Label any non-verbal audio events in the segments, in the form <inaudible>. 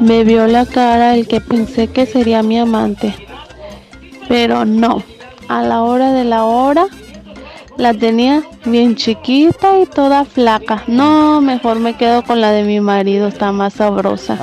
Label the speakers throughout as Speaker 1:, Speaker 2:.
Speaker 1: me vio la cara el que pensé que sería mi amante. Pero no, a la hora de la hora la tenía bien chiquita y toda flaca. No, mejor me quedo con la de mi marido, está más sabrosa.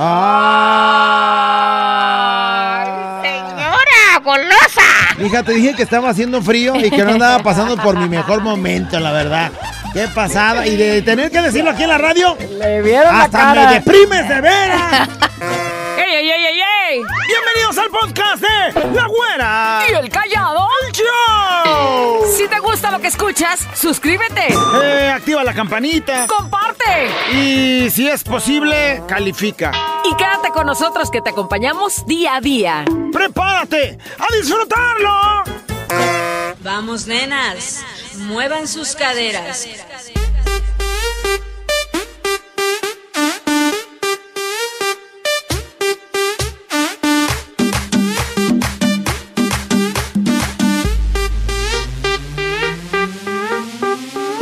Speaker 2: ¡Señora, golosa!
Speaker 3: Hija, te dije que estaba haciendo frío y que no andaba pasando por mi mejor momento, la verdad. Qué pasada. Y de tener que decirlo aquí en la radio,
Speaker 4: Le vieron la
Speaker 3: hasta
Speaker 4: cara.
Speaker 3: me deprimes de veras. <laughs>
Speaker 4: ¡Ey, ey, ey, ey, ey!
Speaker 3: Bienvenidos al podcast de La Güera.
Speaker 4: ¿Y el callado?
Speaker 3: ¡El show!
Speaker 4: Si te gusta lo que escuchas, suscríbete.
Speaker 3: Eh, activa la campanita.
Speaker 4: Comparte.
Speaker 3: Y si es posible, califica.
Speaker 4: Y quédate con nosotros que te acompañamos día a día.
Speaker 3: ¡Prepárate a disfrutarlo!
Speaker 5: Vamos, nenas, muevan sus caderas.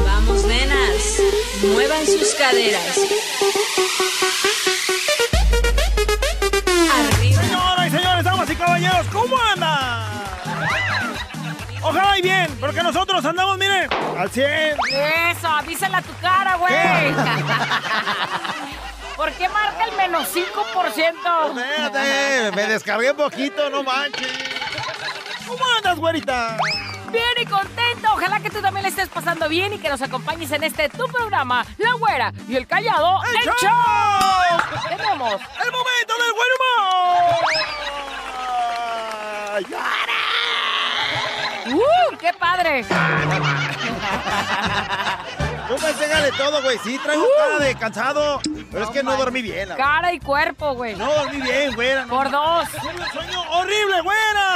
Speaker 5: Vamos, nenas, muevan sus caderas.
Speaker 3: Porque nosotros andamos, miren, al 100.
Speaker 4: Eso, avísala a tu cara, güey. ¿Por qué marca el menos 5%?
Speaker 3: Espérate, me descargué un poquito, no manches. ¿Cómo andas, güerita?
Speaker 4: Bien y contento. Ojalá que tú también le estés pasando bien y que nos acompañes en este tu programa, La Güera y el Callado,
Speaker 3: ¡El
Speaker 4: el,
Speaker 3: show!
Speaker 4: show. Tenemos
Speaker 3: ¡El momento del buen humor!
Speaker 4: ¡Uh! ¡Qué padre!
Speaker 3: Tú pégale todo, güey. Sí, traigo cara de cansado. Pero es que no dormí bien. la.
Speaker 4: Cara y cuerpo, güey.
Speaker 3: No dormí bien, güera. No.
Speaker 4: Por dos.
Speaker 3: Tuve un sueño horrible, güera.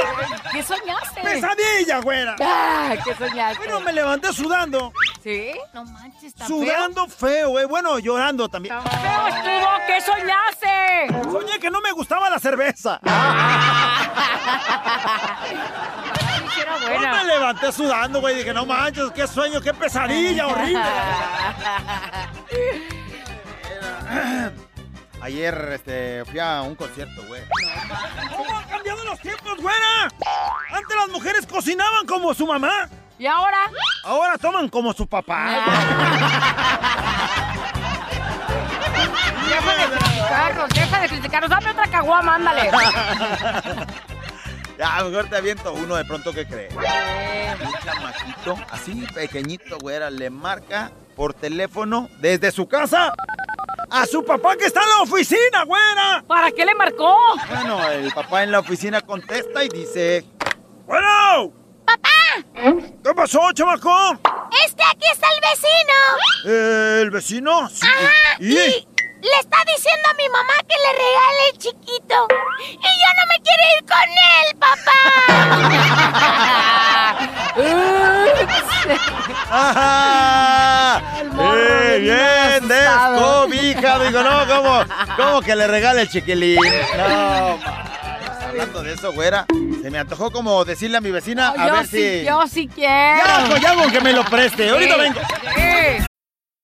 Speaker 4: ¿Qué soñaste?
Speaker 3: Pesadilla, güera.
Speaker 4: Ah, ¿Qué soñaste?
Speaker 3: Bueno, me levanté sudando.
Speaker 4: ¿Sí? No manches, está
Speaker 3: Sudando feo, güey. Bueno, llorando también.
Speaker 4: feo. Estuvo. ¿Qué soñaste?
Speaker 3: Soñé que no me gustaba la cerveza.
Speaker 4: Sí, <laughs> era
Speaker 3: Yo me levanté sudando, güey. Dije, no manches, qué sueño, qué pesadilla <laughs> horrible. <laughs> Ayer este, fui a un concierto, güey. ¿Cómo han cambiado los tiempos, güera? Antes las mujeres cocinaban como su mamá.
Speaker 4: ¿Y ahora?
Speaker 3: Ahora toman como su papá. <laughs>
Speaker 4: Deja de criticarnos, deja de criticarnos. Dame otra caguama, ándale. <laughs>
Speaker 3: Ya, mejor te aviento uno de pronto que cree. Un chamaquito, así pequeñito, güera, le marca por teléfono desde su casa a su papá que está en la oficina, güera.
Speaker 4: ¿Para qué le marcó?
Speaker 3: Bueno, el papá en la oficina contesta y dice... ¡Bueno! ¡Papá! ¿Qué pasó, chamaco?
Speaker 2: Este aquí está el vecino.
Speaker 3: ¿El vecino? Sí.
Speaker 2: Ajá.
Speaker 3: ¿Y?
Speaker 2: Y le está diciendo a mi mamá que le regale el chiquito. Y yo no me quiero ir con él, papá. <laughs>
Speaker 3: ¡Ajá! ¡Eh, bien! ¡Descobija! Digo, no, ¿cómo, ¿cómo que le regale el chiquilín? No. Hablando de eso, güera, se me antojó como decirle a mi vecina a ver
Speaker 4: sí,
Speaker 3: si...
Speaker 4: yo sí quiero.
Speaker 3: Ya, pues ya con que me lo preste. Ahorita
Speaker 4: Sí,
Speaker 3: vengo.
Speaker 4: sí.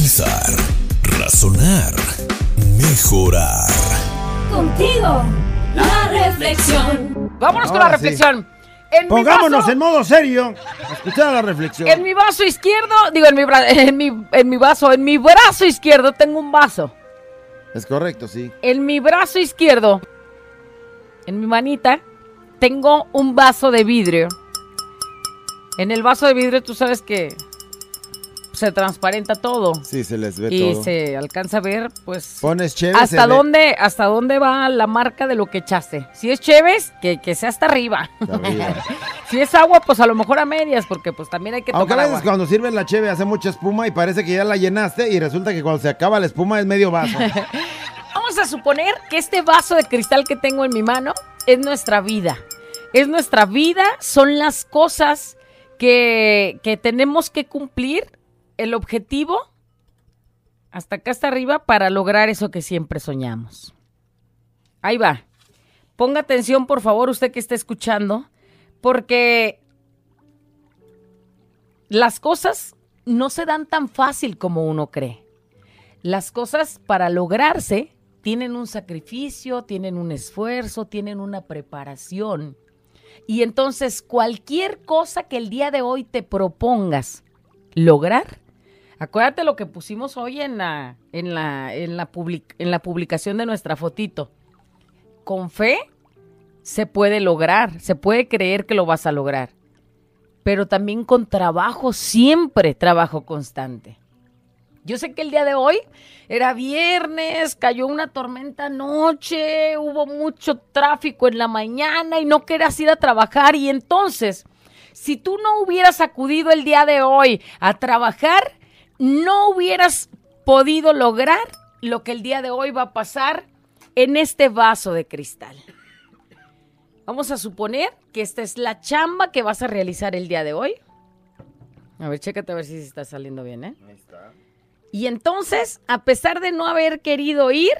Speaker 6: Pensar, razonar, mejorar.
Speaker 2: Contigo, la reflexión.
Speaker 4: Vámonos con la
Speaker 3: sí.
Speaker 4: reflexión. En
Speaker 3: Pongámonos
Speaker 4: vaso-
Speaker 3: en modo serio. Escuchar la reflexión.
Speaker 4: En mi vaso izquierdo, digo en mi, <laughs> en mi en mi vaso, en mi brazo izquierdo tengo un vaso.
Speaker 3: Es correcto, sí.
Speaker 4: En mi brazo izquierdo, en mi manita, tengo un vaso de vidrio. En el vaso de vidrio tú sabes que se transparenta todo.
Speaker 7: Sí, se les ve
Speaker 4: y
Speaker 7: todo.
Speaker 4: se alcanza a ver, pues,
Speaker 7: Pones chévere. se
Speaker 4: hasta
Speaker 7: ve-
Speaker 4: dónde, hasta dónde va la marca de lo que echaste. Si es Cheves, que, que sea hasta arriba. <laughs> Si es agua, pues a lo mejor a medias, porque pues también hay que
Speaker 7: Aunque a
Speaker 4: tomar
Speaker 7: veces
Speaker 4: agua.
Speaker 7: cuando sirven la cheve hace mucha espuma y parece que ya la llenaste y resulta que cuando se acaba la espuma es medio vaso. <laughs>
Speaker 4: Vamos a suponer que este vaso de cristal que tengo en mi mano es nuestra vida. Es nuestra vida, son las cosas que, que tenemos que cumplir, el objetivo, hasta acá hasta arriba, para lograr eso que siempre soñamos. Ahí va. Ponga atención, por favor, usted que está escuchando, porque las cosas no se dan tan fácil como uno cree. Las cosas para lograrse tienen un sacrificio, tienen un esfuerzo, tienen una preparación. Y entonces cualquier cosa que el día de hoy te propongas lograr, acuérdate lo que pusimos hoy en la, en la, en la, public- en la publicación de nuestra fotito. Con fe se puede lograr, se puede creer que lo vas a lograr, pero también con trabajo, siempre trabajo constante. Yo sé que el día de hoy era viernes, cayó una tormenta anoche, hubo mucho tráfico en la mañana y no querías ir a trabajar. Y entonces, si tú no hubieras acudido el día de hoy a trabajar, no hubieras podido lograr lo que el día de hoy va a pasar en este vaso de cristal. Vamos a suponer que esta es la chamba que vas a realizar el día de hoy. A ver, chécate a ver si está saliendo bien, ¿eh? Y entonces, a pesar de no haber querido ir,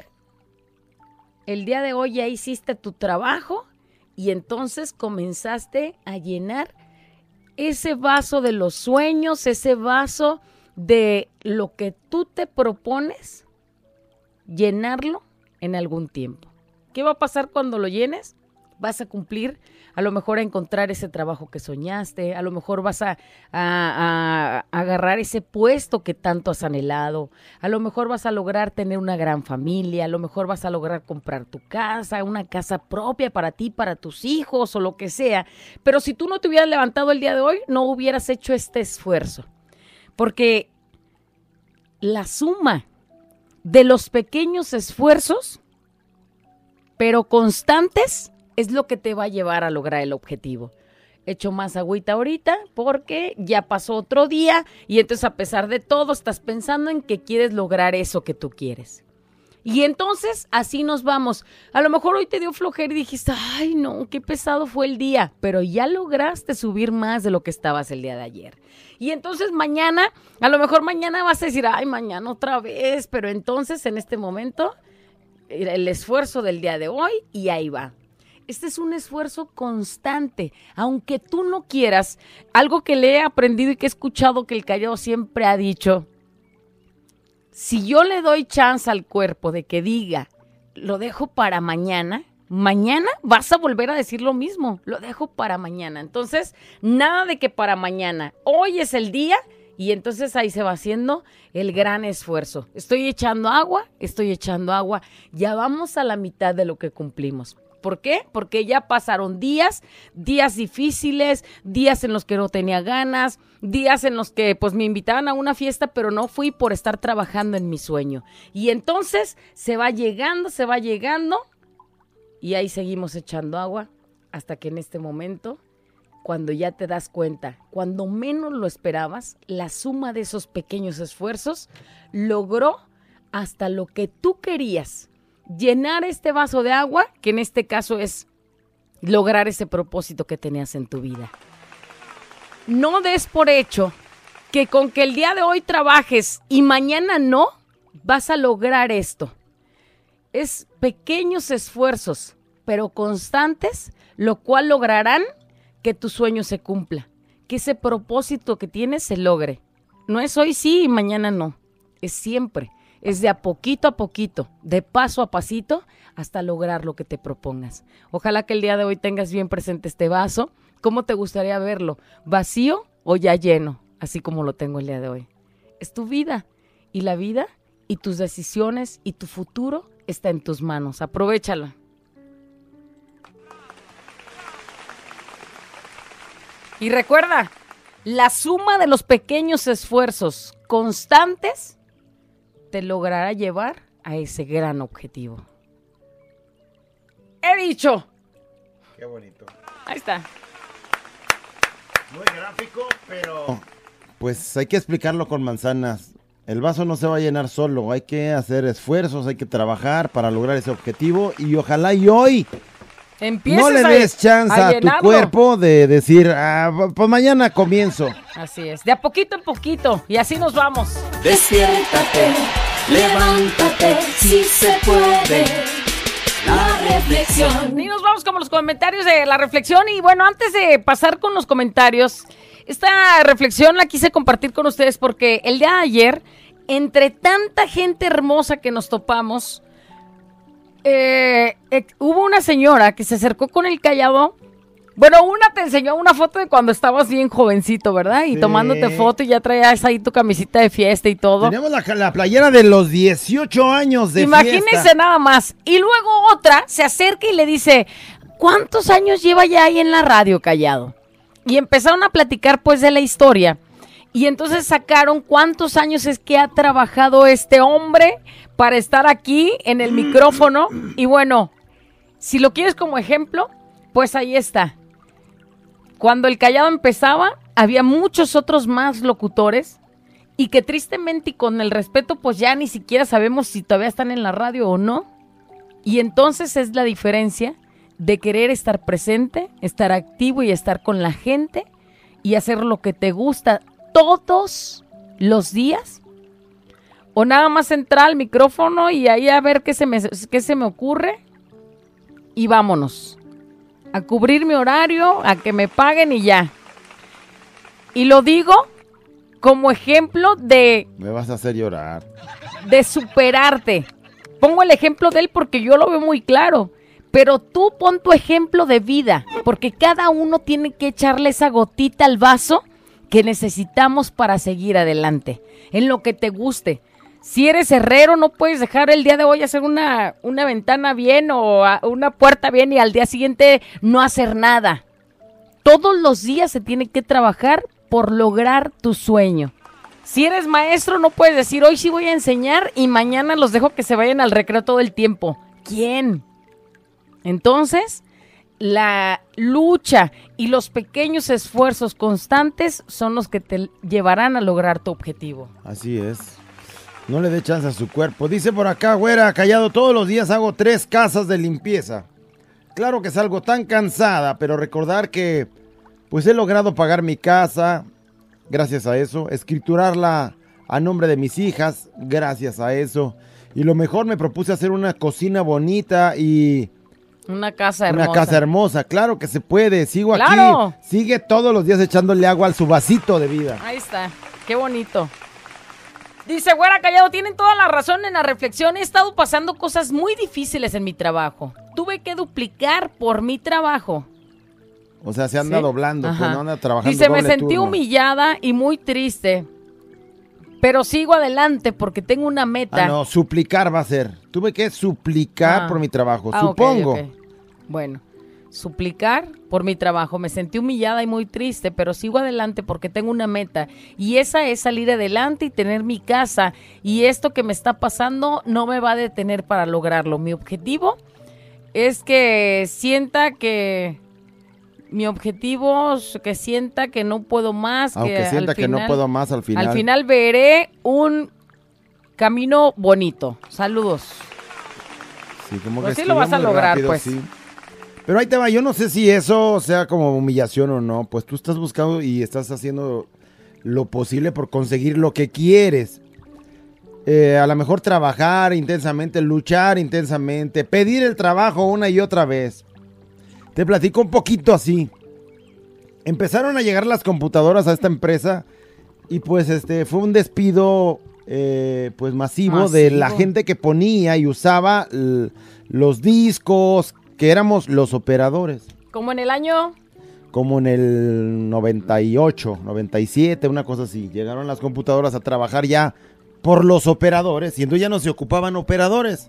Speaker 4: el día de hoy ya hiciste tu trabajo y entonces comenzaste a llenar ese vaso de los sueños, ese vaso de lo que tú te propones, llenarlo en algún tiempo. ¿Qué va a pasar cuando lo llenes? Vas a cumplir, a lo mejor a encontrar ese trabajo que soñaste, a lo mejor vas a, a- agarrar ese puesto que tanto has anhelado, a lo mejor vas a lograr tener una gran familia, a lo mejor vas a lograr comprar tu casa, una casa propia para ti, para tus hijos o lo que sea. Pero si tú no te hubieras levantado el día de hoy, no hubieras hecho este esfuerzo. Porque la suma de los pequeños esfuerzos, pero constantes, es lo que te va a llevar a lograr el objetivo. Echo más agüita ahorita porque ya pasó otro día y entonces a pesar de todo estás pensando en que quieres lograr eso que tú quieres. Y entonces así nos vamos. A lo mejor hoy te dio flojera y dijiste, ay no, qué pesado fue el día, pero ya lograste subir más de lo que estabas el día de ayer. Y entonces mañana, a lo mejor mañana vas a decir, ay, mañana otra vez, pero entonces en este momento, el esfuerzo del día de hoy y ahí va. Este es un esfuerzo constante, aunque tú no quieras. Algo que le he aprendido y que he escuchado que el callado siempre ha dicho, si yo le doy chance al cuerpo de que diga, lo dejo para mañana, mañana vas a volver a decir lo mismo, lo dejo para mañana. Entonces, nada de que para mañana, hoy es el día y entonces ahí se va haciendo el gran esfuerzo. Estoy echando agua, estoy echando agua, ya vamos a la mitad de lo que cumplimos. ¿Por qué? Porque ya pasaron días, días difíciles, días en los que no tenía ganas, días en los que pues me invitaban a una fiesta, pero no fui por estar trabajando en mi sueño. Y entonces se va llegando, se va llegando y ahí seguimos echando agua hasta que en este momento, cuando ya te das cuenta, cuando menos lo esperabas, la suma de esos pequeños esfuerzos logró hasta lo que tú querías llenar este vaso de agua, que en este caso es lograr ese propósito que tenías en tu vida. No des por hecho que con que el día de hoy trabajes y mañana no, vas a lograr esto. Es pequeños esfuerzos, pero constantes, lo cual lograrán que tu sueño se cumpla, que ese propósito que tienes se logre. No es hoy sí y mañana no, es siempre es de a poquito a poquito, de paso a pasito, hasta lograr lo que te propongas. Ojalá que el día de hoy tengas bien presente este vaso. ¿Cómo te gustaría verlo? ¿Vacío o ya lleno? Así como lo tengo el día de hoy. Es tu vida. Y la vida y tus decisiones y tu futuro está en tus manos. Aprovechala. Y recuerda, La suma de los pequeños esfuerzos constantes te logrará llevar a ese gran objetivo. He dicho.
Speaker 3: Qué bonito.
Speaker 4: Ahí está.
Speaker 3: Muy gráfico, pero... Pues hay que explicarlo con manzanas. El vaso no se va a llenar solo, hay que hacer esfuerzos, hay que trabajar para lograr ese objetivo y ojalá y hoy
Speaker 4: Empieces
Speaker 3: no le
Speaker 4: a-
Speaker 3: des chance
Speaker 4: a
Speaker 3: a, tu cuerpo de decir, ah, pues mañana comienzo.
Speaker 4: Así es, de a poquito en poquito. Y así nos vamos.
Speaker 2: Despiértate, levántate, si se puede. La reflexión.
Speaker 4: Y nos vamos con los comentarios de la reflexión. Y bueno, antes de pasar con los comentarios, esta reflexión la quise compartir con ustedes porque el día de ayer, entre tanta gente hermosa que nos topamos, eh, eh, hubo una señora que se acercó con el callado. Bueno, una te enseñó una foto de cuando estabas bien jovencito, ¿verdad? Y
Speaker 3: Sí.
Speaker 4: tomándote foto y ya traías ahí tu camisita de fiesta y todo.
Speaker 3: Teníamos la, la playera de los 18 años de
Speaker 4: Imagínense
Speaker 3: fiesta.
Speaker 4: nada más. Y luego otra se acerca y le dice, ¿cuántos años lleva ya ahí en la radio callado? Y empezaron a platicar pues de la historia. Y entonces sacaron cuántos años es que ha trabajado este hombre para estar aquí en el micrófono. Y bueno, si lo quieres como ejemplo, pues ahí está. Cuando el callado empezaba, había muchos otros más locutores y que tristemente y con el respeto, pues ya ni siquiera sabemos si todavía están en la radio o no. Y entonces es la diferencia de querer estar presente, estar activo y estar con la gente y hacer lo que te gusta todos los días. O nada más entrar al micrófono y ahí a ver qué se me, qué se me ocurre y vámonos. A cubrir mi horario, a que me paguen y ya. Y lo digo como ejemplo de
Speaker 3: Me vas a hacer llorar.
Speaker 4: de superarte. Pongo el ejemplo de él porque yo lo veo muy claro. Pero tú pon tu ejemplo de vida, porque cada uno tiene que echarle esa gotita al vaso que necesitamos para seguir adelante, en lo que te guste. Si eres herrero, no puedes dejar el día de hoy hacer una, una ventana bien o una puerta bien y al día siguiente no hacer nada. Todos los días se tiene que trabajar por lograr tu sueño. Si eres maestro, no puedes decir hoy sí voy a enseñar y mañana los dejo que se vayan al recreo todo el tiempo. ¿Quién? Entonces, la lucha y los pequeños esfuerzos constantes son los que te llevarán a lograr tu objetivo.
Speaker 3: Así es. No le dé chance a su cuerpo. Dice por acá, güera, callado, todos los días hago tres casas de limpieza. Claro que salgo tan cansada, pero recordar que pues he logrado pagar mi casa, gracias a eso, escriturarla a nombre de mis hijas, gracias a eso. Y lo mejor me propuse hacer una cocina bonita y
Speaker 4: Una casa hermosa.
Speaker 3: una casa hermosa. Claro que se puede. Sigo
Speaker 4: ¡Claro!
Speaker 3: aquí. Sigue todos los días echándole agua al su vasito de vida.
Speaker 4: Ahí está, qué bonito. Dice, güera callado, tienen toda la razón en la reflexión. He estado pasando cosas muy difíciles en mi trabajo. Tuve que duplicar por mi trabajo.
Speaker 3: O sea, se anda
Speaker 4: ¿Sí?
Speaker 3: doblando, pues
Speaker 4: Ajá.
Speaker 3: no anda trabajando.
Speaker 4: Dice, me
Speaker 3: doble
Speaker 4: sentí
Speaker 3: turno".
Speaker 4: humillada y muy triste. Pero sigo adelante porque tengo una meta.
Speaker 3: Ah, no, suplicar va a ser. Tuve que suplicar
Speaker 4: Ah.
Speaker 3: por mi trabajo,
Speaker 4: Ah,
Speaker 3: supongo.
Speaker 4: Bueno, suplicar por mi trabajo. Me sentí humillada y muy triste, pero sigo adelante porque tengo una meta. Y esa es salir adelante y tener mi casa. Y esto que me está pasando no me va a detener para lograrlo. Mi objetivo es que sienta que... Mi objetivo es que sienta que no puedo más.
Speaker 3: Aunque
Speaker 4: que
Speaker 3: sienta
Speaker 4: al
Speaker 3: que no puedo más al final.
Speaker 4: Al final veré un camino bonito. Saludos.
Speaker 3: Sí, como
Speaker 4: Pues
Speaker 3: que
Speaker 4: sí lo vas a lograr,
Speaker 3: rápido,
Speaker 4: pues.
Speaker 3: sí. Pero ahí te va, yo no sé si eso sea como humillación o no. Pues tú estás buscando y estás haciendo lo posible por conseguir lo que quieres. Eh, a lo mejor trabajar intensamente, luchar intensamente, pedir el trabajo una y otra vez. Te platico un poquito así. Empezaron a llegar las computadoras a esta empresa y pues este fue un despido eh, pues masivo, de la gente que ponía y usaba los discos, que éramos los operadores.
Speaker 4: Como en el año...
Speaker 3: Como en el 98, 97, una cosa así. Llegaron las computadoras a trabajar ya por los operadores y entonces ya no se ocupaban operadores.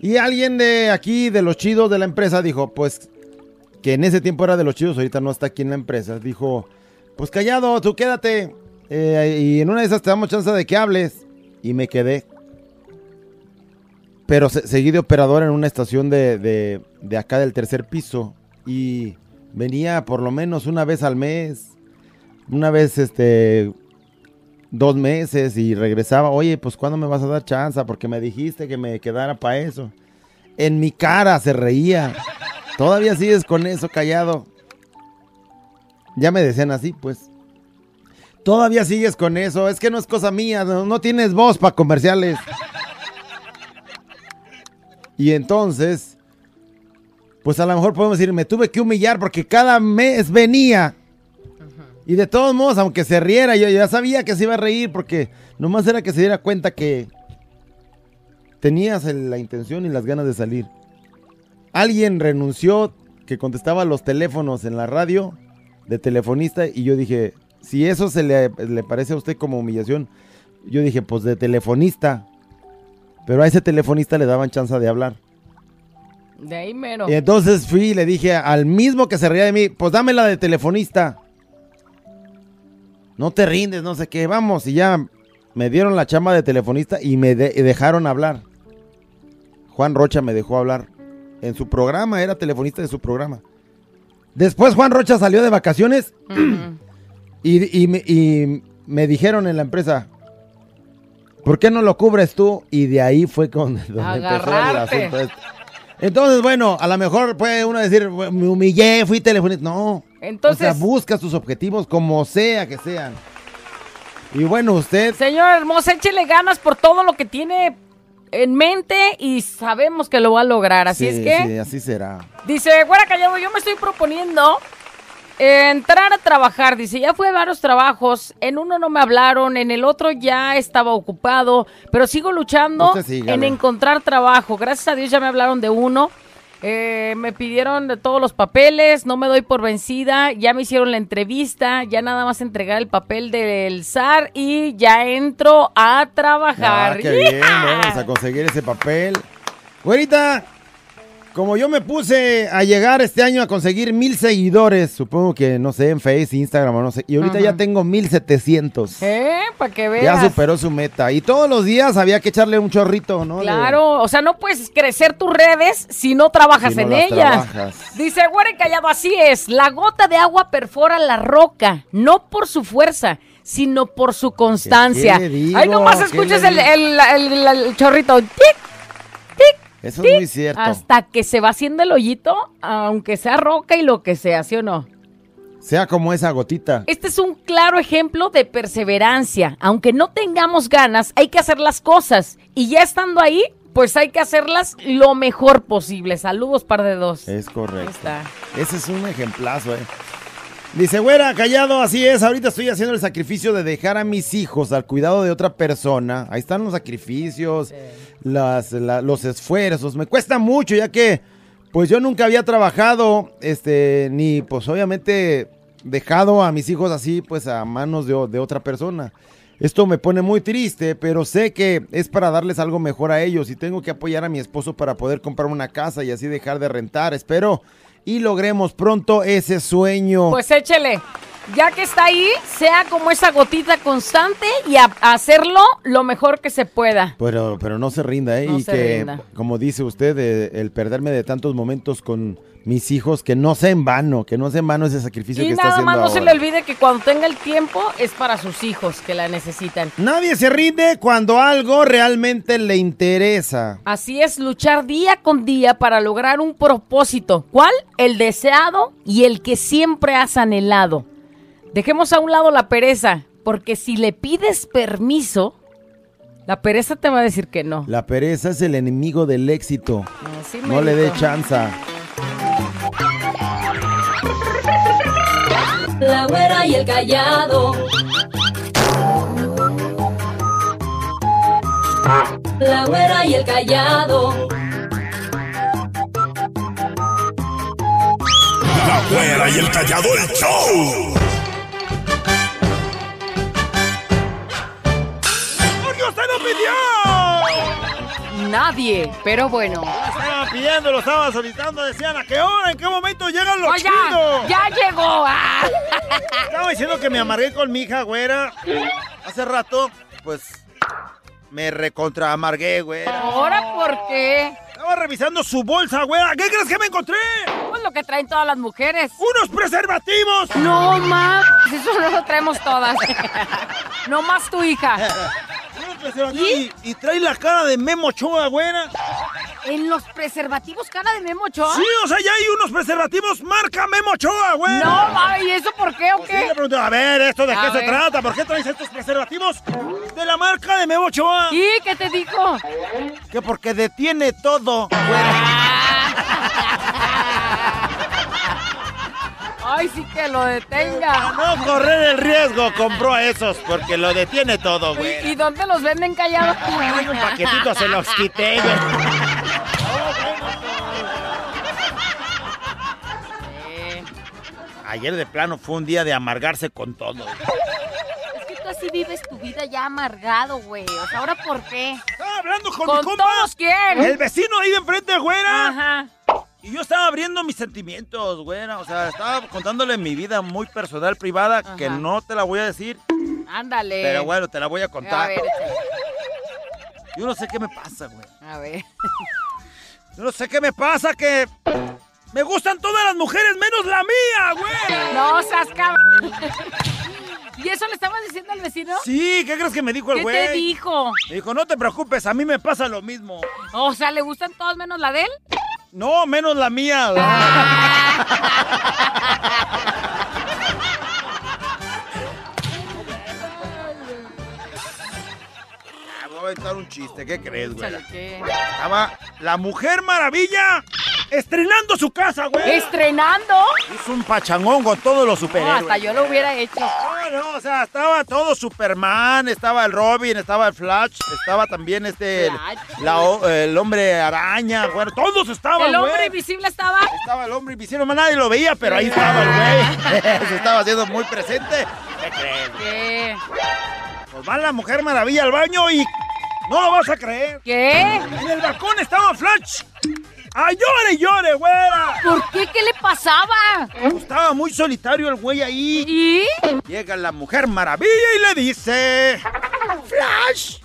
Speaker 3: Y alguien de aquí, de los chidos de la empresa, dijo, pues, que en ese tiempo era de los chidos, ahorita no está aquí en la empresa, dijo, pues callado, tú quédate. Eh, y en una de esas te damos chance de que hables. Y me quedé. Pero se- seguí de operador en una estación de, de- de acá del tercer piso. Y venía por lo menos una vez al mes. Una vez, este, dos meses y regresaba. Oye, pues ¿cuándo me vas a dar chance? Porque me dijiste que me quedara para eso. En mi cara se reía. Todavía sigues con eso callado. Ya me decían así, pues. Todavía sigues con eso. Es que no es cosa mía. No, no tienes voz para comerciales. Y entonces, pues a lo mejor podemos decir, me tuve que humillar porque cada mes venía. Y de todos modos, aunque se riera, yo ya sabía que se iba a reír porque nomás era que se diera cuenta que tenías la intención y las ganas de salir. Alguien renunció que contestaba los teléfonos en la radio de telefonista y yo dije, si eso se le, le parece a usted como humillación, yo dije, pues de telefonista. Pero a ese telefonista le daban chance de hablar.
Speaker 4: De ahí mero.
Speaker 3: Y entonces fui y le dije al mismo que se reía de mí, pues dame la de telefonista. No te rindes, no sé qué, vamos. Y ya me dieron la chamba de telefonista y me de- dejaron hablar. Juan Rocha me dejó hablar en su programa, era telefonista de su programa. Después Juan Rocha salió de vacaciones <clears throat> y, y me, y me dijeron en la empresa, ¿por qué no lo cubres tú? Y de ahí fue con donde empezó el asunto este. Entonces, bueno, a lo mejor puede uno decir, me humillé, fui telefonista. No.
Speaker 4: Entonces-
Speaker 3: O sea, busca tus objetivos como sea que sean. Y bueno, usted...
Speaker 4: Señor hermoso, échele ganas por todo lo que tiene en mente y sabemos que lo va a lograr. Así
Speaker 3: Sí,
Speaker 4: es que,
Speaker 3: sí, así será.
Speaker 4: dice, güera callado, yo me estoy proponiendo entrar a trabajar. Dice, ya fue a varios trabajos. En uno no me hablaron, en el otro ya estaba ocupado, pero sigo luchando
Speaker 3: Usted sígale.
Speaker 4: en encontrar trabajo. Gracias a Dios ya me hablaron de uno. Eh, me pidieron de todos los papeles, no me doy por vencida, ya me hicieron la entrevista, ya nada más entregar el papel del SAR y ya entro a trabajar.
Speaker 3: Ah, qué bien, <laughs> vamos a conseguir ese papel. Güerita, como yo me puse a llegar este año a conseguir mil seguidores, supongo que, no sé, en Face, Instagram o no sé, y ahorita
Speaker 4: Ajá.
Speaker 3: ya tengo mil setecientos.
Speaker 4: ¿Eh? Para que veas.
Speaker 3: Ya superó su meta. Y todos los días había que echarle un chorrito, ¿no? De-
Speaker 4: Claro, o sea, no puedes crecer tus redes si no trabajas
Speaker 3: Si no
Speaker 4: en
Speaker 3: las
Speaker 4: ellas.
Speaker 3: trabajas.
Speaker 4: Dice Güere Callado, así es. La gota de agua perfora la roca, no por su fuerza, sino por su constancia.
Speaker 3: ¿Qué le digo?
Speaker 4: Ahí nomás
Speaker 3: ¿Qué
Speaker 4: escuchas
Speaker 3: le
Speaker 4: el, el- el- el chorrito. tic,
Speaker 3: Eso es muy cierto.
Speaker 4: hasta que se va haciendo el hoyito, aunque sea roca y lo que sea, ¿sí o no?
Speaker 3: Sea como esa gotita.
Speaker 4: Este es un claro ejemplo de perseverancia. Aunque no tengamos ganas, hay que hacer las cosas. Y ya estando ahí, pues hay que hacerlas lo mejor posible. Saludos, par de dos.
Speaker 3: Es
Speaker 4: Ahí
Speaker 3: correcto.
Speaker 4: está.
Speaker 3: Ese es un ejemplazo, ¿eh? Dice, güera, callado, así es. Ahorita estoy haciendo el sacrificio de dejar a mis hijos al cuidado de otra persona. Ahí están los sacrificios, las, la- los esfuerzos. Me cuesta mucho, ya que, pues yo nunca había trabajado, este, ni, pues obviamente, dejado a mis hijos así, pues a manos de, de otra persona. Esto me pone muy triste, pero sé que es para darles algo mejor a ellos y tengo que apoyar a mi esposo para poder comprar una casa y así dejar de rentar. Espero y logremos pronto ese sueño.
Speaker 4: Pues échele. Ya que está ahí, sea como esa gotita constante y a, hacerlo lo mejor que se pueda.
Speaker 3: Pero, pero no se rinda, ¿eh?
Speaker 4: No
Speaker 3: y
Speaker 4: se
Speaker 3: que,
Speaker 4: rinda.
Speaker 3: como dice usted, eh, el perderme de tantos momentos con mis hijos, que no sea en vano, que no sea en vano ese sacrificio
Speaker 4: Y
Speaker 3: que está
Speaker 4: nada
Speaker 3: haciendo
Speaker 4: más no se le olvide que cuando tenga el tiempo es para sus hijos que la necesitan.
Speaker 3: Nadie se rinde cuando algo realmente le interesa.
Speaker 4: Así es, luchar día con día para lograr un propósito. ¿Cuál? El deseado y el que siempre has anhelado. Dejemos a un lado la pereza, porque si le pides permiso, la pereza te va a decir que no.
Speaker 3: La pereza es el enemigo del éxito.
Speaker 4: Así
Speaker 3: No le dé chanza.
Speaker 5: La güera y el callado. La güera y el callado.
Speaker 6: La güera y el callado el show.
Speaker 3: ¡Porque usted no pidió!
Speaker 4: Nadie, pero bueno.
Speaker 3: Pidiendo, lo estaba solicitando. Decían, ¿a qué hora? ¿En qué momento llegan los
Speaker 4: ¡Oh, ya!
Speaker 3: chidos?
Speaker 4: ¡Ya llegó! ¡Ah! <laughs>
Speaker 3: Estaba diciendo que me amargué con mi hija, güera. Hace rato, pues, me recontra amargué, güera.
Speaker 4: ¿Ahora por qué?
Speaker 3: Estaba revisando su bolsa, güera. ¿Qué crees que me encontré?
Speaker 4: Pues lo que traen todas las mujeres.
Speaker 3: ¡Unos preservativos!
Speaker 4: No más. Eso no lo traemos todas. No más tu hija. <laughs>
Speaker 3: Y, y trae la cara de Memo Ochoa, güera.
Speaker 4: ¿En los preservativos cara de Memo Ochoa?
Speaker 3: Sí, o sea, ya hay unos preservativos marca Memo Ochoa, güera.
Speaker 4: No, mami, ¿y eso por qué o
Speaker 3: Pues sí,
Speaker 4: qué?
Speaker 3: le pregunté, a ver, ¿esto de
Speaker 4: A
Speaker 3: qué se trata? ¿Por qué traes estos preservativos de la marca de Memo Ochoa?
Speaker 4: ¿Y qué te dijo?
Speaker 3: Que porque detiene todo. <laughs>
Speaker 4: Ay, sí que lo detenga.
Speaker 3: No correr el riesgo, compró a esos porque lo detiene todo, güey.
Speaker 4: ¿Y, y dónde los venden callados?
Speaker 3: Ay, un paquetito se los quité, güey. Ayer de plano fue un día de amargarse con todo.
Speaker 4: Es que tú así vives tu vida ya amargado, güey. O sea, ¿ahora por qué?
Speaker 3: Estaba hablando con,
Speaker 4: ¿Con
Speaker 3: mi compa.
Speaker 4: todos quién?
Speaker 3: El vecino ahí de enfrente, güera.
Speaker 4: Ajá.
Speaker 3: Y yo estaba abriendo mis sentimientos, güera. O sea, estaba contándole mi vida muy personal, privada, que no te la voy a decir.
Speaker 4: Ándale.
Speaker 3: Pero bueno, te la voy a
Speaker 4: A
Speaker 3: contar.
Speaker 4: ver, échale.
Speaker 3: Yo no sé qué me pasa, güey.
Speaker 4: a ver.
Speaker 3: Yo no sé qué me pasa, que me gustan todas las mujeres menos la mía, güey.
Speaker 4: No, seas cabrón. <laughs> ¿Y eso le estabas diciendo al vecino?
Speaker 3: Sí, ¿qué crees que me dijo el
Speaker 4: ¿Qué
Speaker 3: güey?
Speaker 4: te dijo?
Speaker 3: Me dijo, no te preocupes, a mí me pasa lo mismo.
Speaker 4: O sea, ¿le gustan todos menos la de él?
Speaker 3: No, menos la mía. <laughs> Ah, Voy a aventar un chiste, ¿qué crees, güey?
Speaker 4: ¿qué?
Speaker 3: Estaba la Mujer Maravilla estrenando su casa, güey.
Speaker 4: ¿Estrenando?
Speaker 3: Hizo un pachangón con todos los
Speaker 4: No,
Speaker 3: superhéroes.
Speaker 4: hasta yo lo hubiera hecho.
Speaker 3: No, no, o sea, estaba todo Superman, estaba el Robin, estaba el Flash, estaba también este, el,
Speaker 4: Flash.
Speaker 3: la el hombre araña, bueno, todos estaban,
Speaker 4: ¿El hombre
Speaker 3: güey.
Speaker 4: invisible estaba?
Speaker 3: Estaba el hombre invisible, más nadie lo veía, pero ahí estaba el güey. <laughs> <laughs> Se estaba haciendo muy presente. ¿Qué crees?
Speaker 4: ¿Qué?
Speaker 3: Pues va la Mujer Maravilla al baño y no lo vas a creer.
Speaker 4: ¿Qué?
Speaker 3: En el balcón estaba Flash. ¡A llore, llore, güera!
Speaker 4: ¿Por qué? ¿Qué le pasaba?
Speaker 3: Estaba muy solitario el güey ahí.
Speaker 4: ¿Y?
Speaker 3: Llega la Mujer Maravilla y le dice... Flash,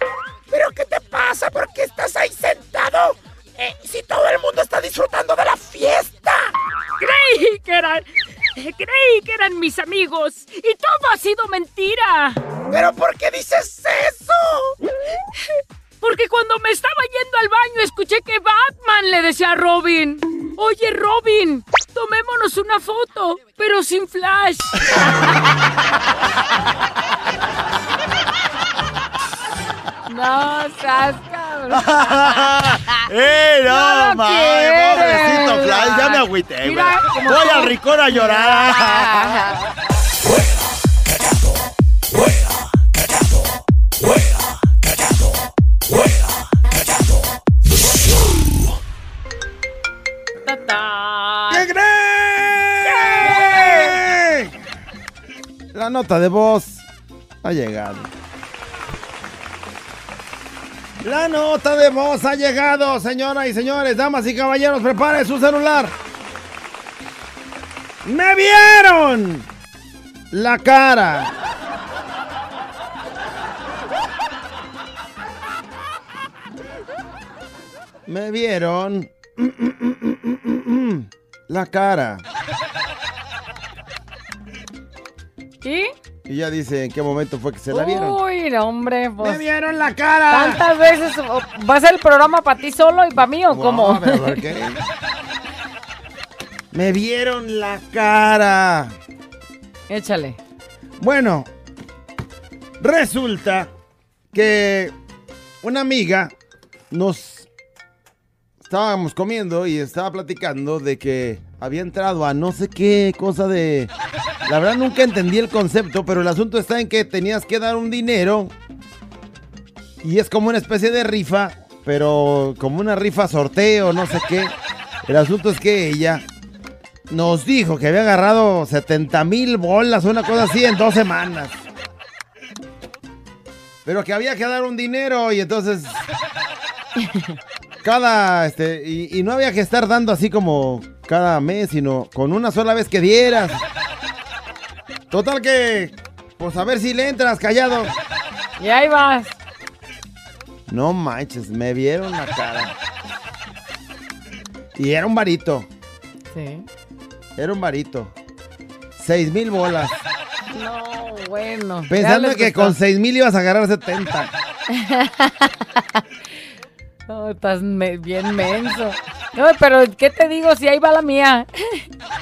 Speaker 3: ¿pero qué te pasa? ¿Por qué estás ahí sentado? Eh, si todo el mundo está disfrutando de la fiesta.
Speaker 8: Creí que eran. Creí que eran mis amigos. Y todo ha sido mentira.
Speaker 3: ¿Pero por qué dices eso?
Speaker 8: Porque cuando me estaba yendo al baño escuché que Batman le decía a Robin. Oye, Robin, tomémonos una foto, pero sin flash. <laughs>
Speaker 4: No, seas cabrón. <laughs>
Speaker 3: ¡Eh,
Speaker 4: No
Speaker 3: no. Pobrecito Flash, ya me agüité, güey. Voy al ricón a llorar. ¿Qué crees? La nota de voz ha llegado. La nota de voz ha llegado, señoras y señores, damas y caballeros, prepare su celular. ¡Me vieron! La cara. Me vieron la cara.
Speaker 4: ¿Y?
Speaker 3: Y ya dice en qué momento fue que se la vieron.
Speaker 4: Uy, no, hombre,
Speaker 3: ¡Me
Speaker 4: pues.
Speaker 3: vieron la cara!
Speaker 4: ¿Tantas veces va a ser el programa para ti solo y para mí o cómo?
Speaker 3: No, pero ¿por qué? Me vieron la cara.
Speaker 4: Échale.
Speaker 3: Bueno, resulta que una amiga nos estábamos comiendo y estaba platicando de que había entrado a no sé qué cosa de... La verdad nunca entendí el concepto, pero el asunto está en que tenías que dar un dinero y es como una especie de rifa, pero como una rifa sorteo, no sé qué. El asunto es que ella nos dijo que había agarrado 70 mil bolas, una cosa así, en dos semanas. Pero que había que dar un dinero y entonces <laughs> cada, este, y, y no había que estar dando así como cada mes, sino con una sola vez que dieras. Total que, pues a ver si le entras, callado.
Speaker 4: Y ahí vas.
Speaker 3: No manches, me vieron la cara. Y era un varito,
Speaker 4: Sí.
Speaker 3: era un varito. Seis mil bolas.
Speaker 4: No, bueno.
Speaker 3: Pensando que con seis mil ibas a agarrar 70. <laughs>
Speaker 4: No, estás me- bien menso. No, pero ¿qué te digo si ahí va la mía?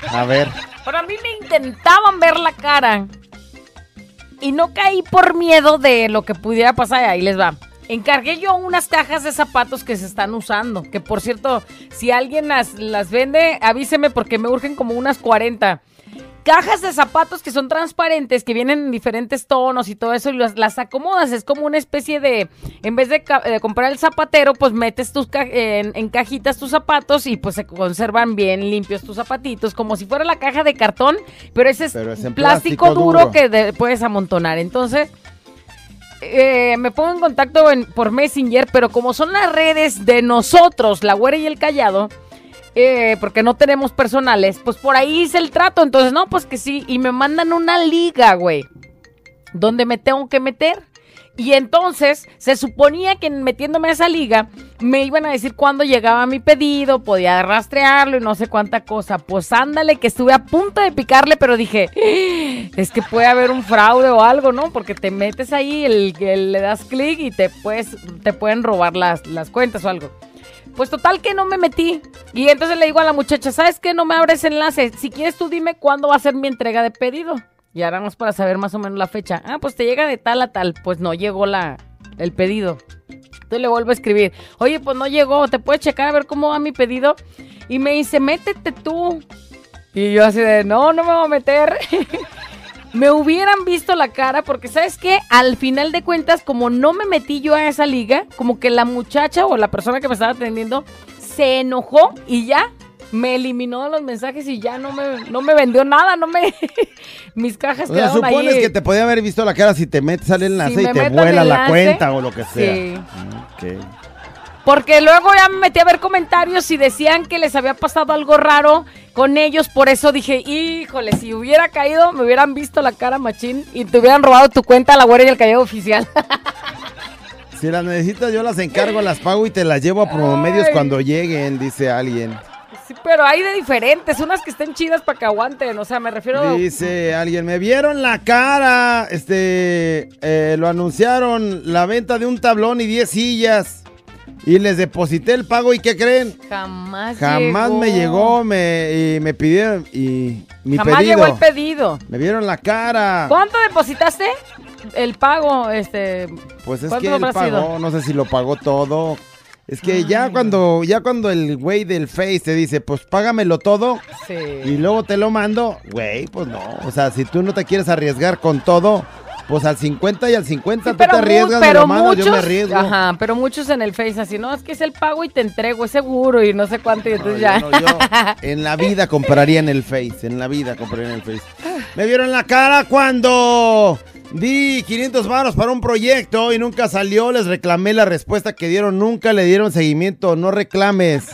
Speaker 3: A ver.
Speaker 4: Pero a mí me intentaban ver la cara. Y no caí por miedo de lo que pudiera pasar. Ahí les va. Encargué yo unas cajas de zapatos que se están usando. Que por cierto, si alguien las, las vende, avíseme porque me urgen como unas 40. Cajas de zapatos que son transparentes, que vienen en diferentes tonos y todo eso, y las, las acomodas. Es como una especie de. En vez de, de comprar el zapatero, pues metes tus ca- en, en cajitas tus zapatos y pues se conservan bien limpios tus zapatitos, como si fuera la caja de cartón, pero ese es,
Speaker 3: Pero es en
Speaker 4: plástico,
Speaker 3: plástico
Speaker 4: duro,
Speaker 3: duro.
Speaker 4: que de- puedes amontonar. Entonces. eh, me pongo en contacto en- por Messenger, pero como son las redes de nosotros, la güera y el callado, eh, porque no tenemos personales, pues por ahí hice el trato. Entonces, no, pues que sí. Y me mandan una liga, güey, donde me tengo que meter. Y entonces se suponía que metiéndome a esa liga me iban a decir cuándo llegaba mi pedido, podía rastrearlo y no sé cuánta cosa. Pues ándale, que estuve a punto de picarle, pero dije, "Ah, es que puede haber un fraude o algo, ¿no? Porque te metes ahí, el, le das clic y te, puedes, te pueden robar las, las cuentas o algo. Pues total que no me metí. Y entonces le digo a la muchacha, ¿sabes qué? No me abres enlace. Si quieres tú dime cuándo va a ser mi entrega de pedido. Y ahora vamos para saber más o menos la fecha. Ah, pues te llega de tal a tal. Pues no llegó la, el pedido. Entonces le vuelvo a escribir. Oye, pues no llegó. ¿Te puedes checar a ver cómo va mi pedido? Y me dice, métete tú. Y yo así de, no, no me voy a meter. <laughs> me hubieran visto la cara porque, ¿sabes qué? Al final de cuentas, como no me metí yo a esa liga, como que la muchacha o la persona que me estaba atendiendo se enojó y ya me eliminó los mensajes y ya no me, no me vendió nada, no me... <laughs> Mis cajas
Speaker 3: O sea,
Speaker 4: quedaron
Speaker 3: supones
Speaker 4: ahí.
Speaker 3: que te podía haber visto la cara si te metes al enlace
Speaker 4: Si
Speaker 3: y te vuela la cuenta o lo que sea.
Speaker 4: sí.
Speaker 3: Ok.
Speaker 4: Porque luego ya me metí a ver comentarios y decían que les había pasado algo raro con ellos. Por eso dije, híjole, si hubiera caído, me hubieran visto la cara machín y te hubieran robado tu cuenta a la güera y el callado oficial. <laughs>
Speaker 3: Si las necesitas, yo las encargo, las pago y te las llevo a promomedios
Speaker 4: Ay.
Speaker 3: cuando lleguen, dice alguien.
Speaker 4: sí, pero hay de diferentes, unas que estén chidas para que aguanten. O sea, me refiero...
Speaker 3: Dice alguien, me vieron la cara, este, eh, lo anunciaron, la venta de un tablón y 10 sillas. Y les deposité el pago y ¿qué creen?
Speaker 4: Jamás
Speaker 3: Jamás
Speaker 4: llegó.
Speaker 3: me llegó me, y me pidieron y mi
Speaker 4: Jamás
Speaker 3: pedido.
Speaker 4: llegó el pedido.
Speaker 3: Me vieron la cara.
Speaker 4: ¿Cuánto depositaste? El pago, este...
Speaker 3: Pues es
Speaker 4: ¿Cuánto
Speaker 3: que él pagó,
Speaker 4: sido?
Speaker 3: no sé si lo pagó todo. Es que ya cuando ya cuando el güey del Face te dice, pues págamelo todo
Speaker 4: Sí.
Speaker 3: y luego te lo mando, güey, pues no. O sea, si tú no te quieres arriesgar con todo, pues al 50 y al 50 tú te arriesgas,
Speaker 4: pero
Speaker 3: lo mandas, yo me arriesgo.
Speaker 4: Ajá, pero muchos en el Face así, no, es que es el pago y te entrego, es seguro y no sé cuánto y entonces
Speaker 3: yo
Speaker 4: ya.
Speaker 3: no, yo en la vida compraría en el Face, en la vida compraría en el Face. Me vieron la cara cuando di 500 varos para un proyecto y nunca salió, les reclamé la respuesta que dieron, nunca le dieron seguimiento, no reclames.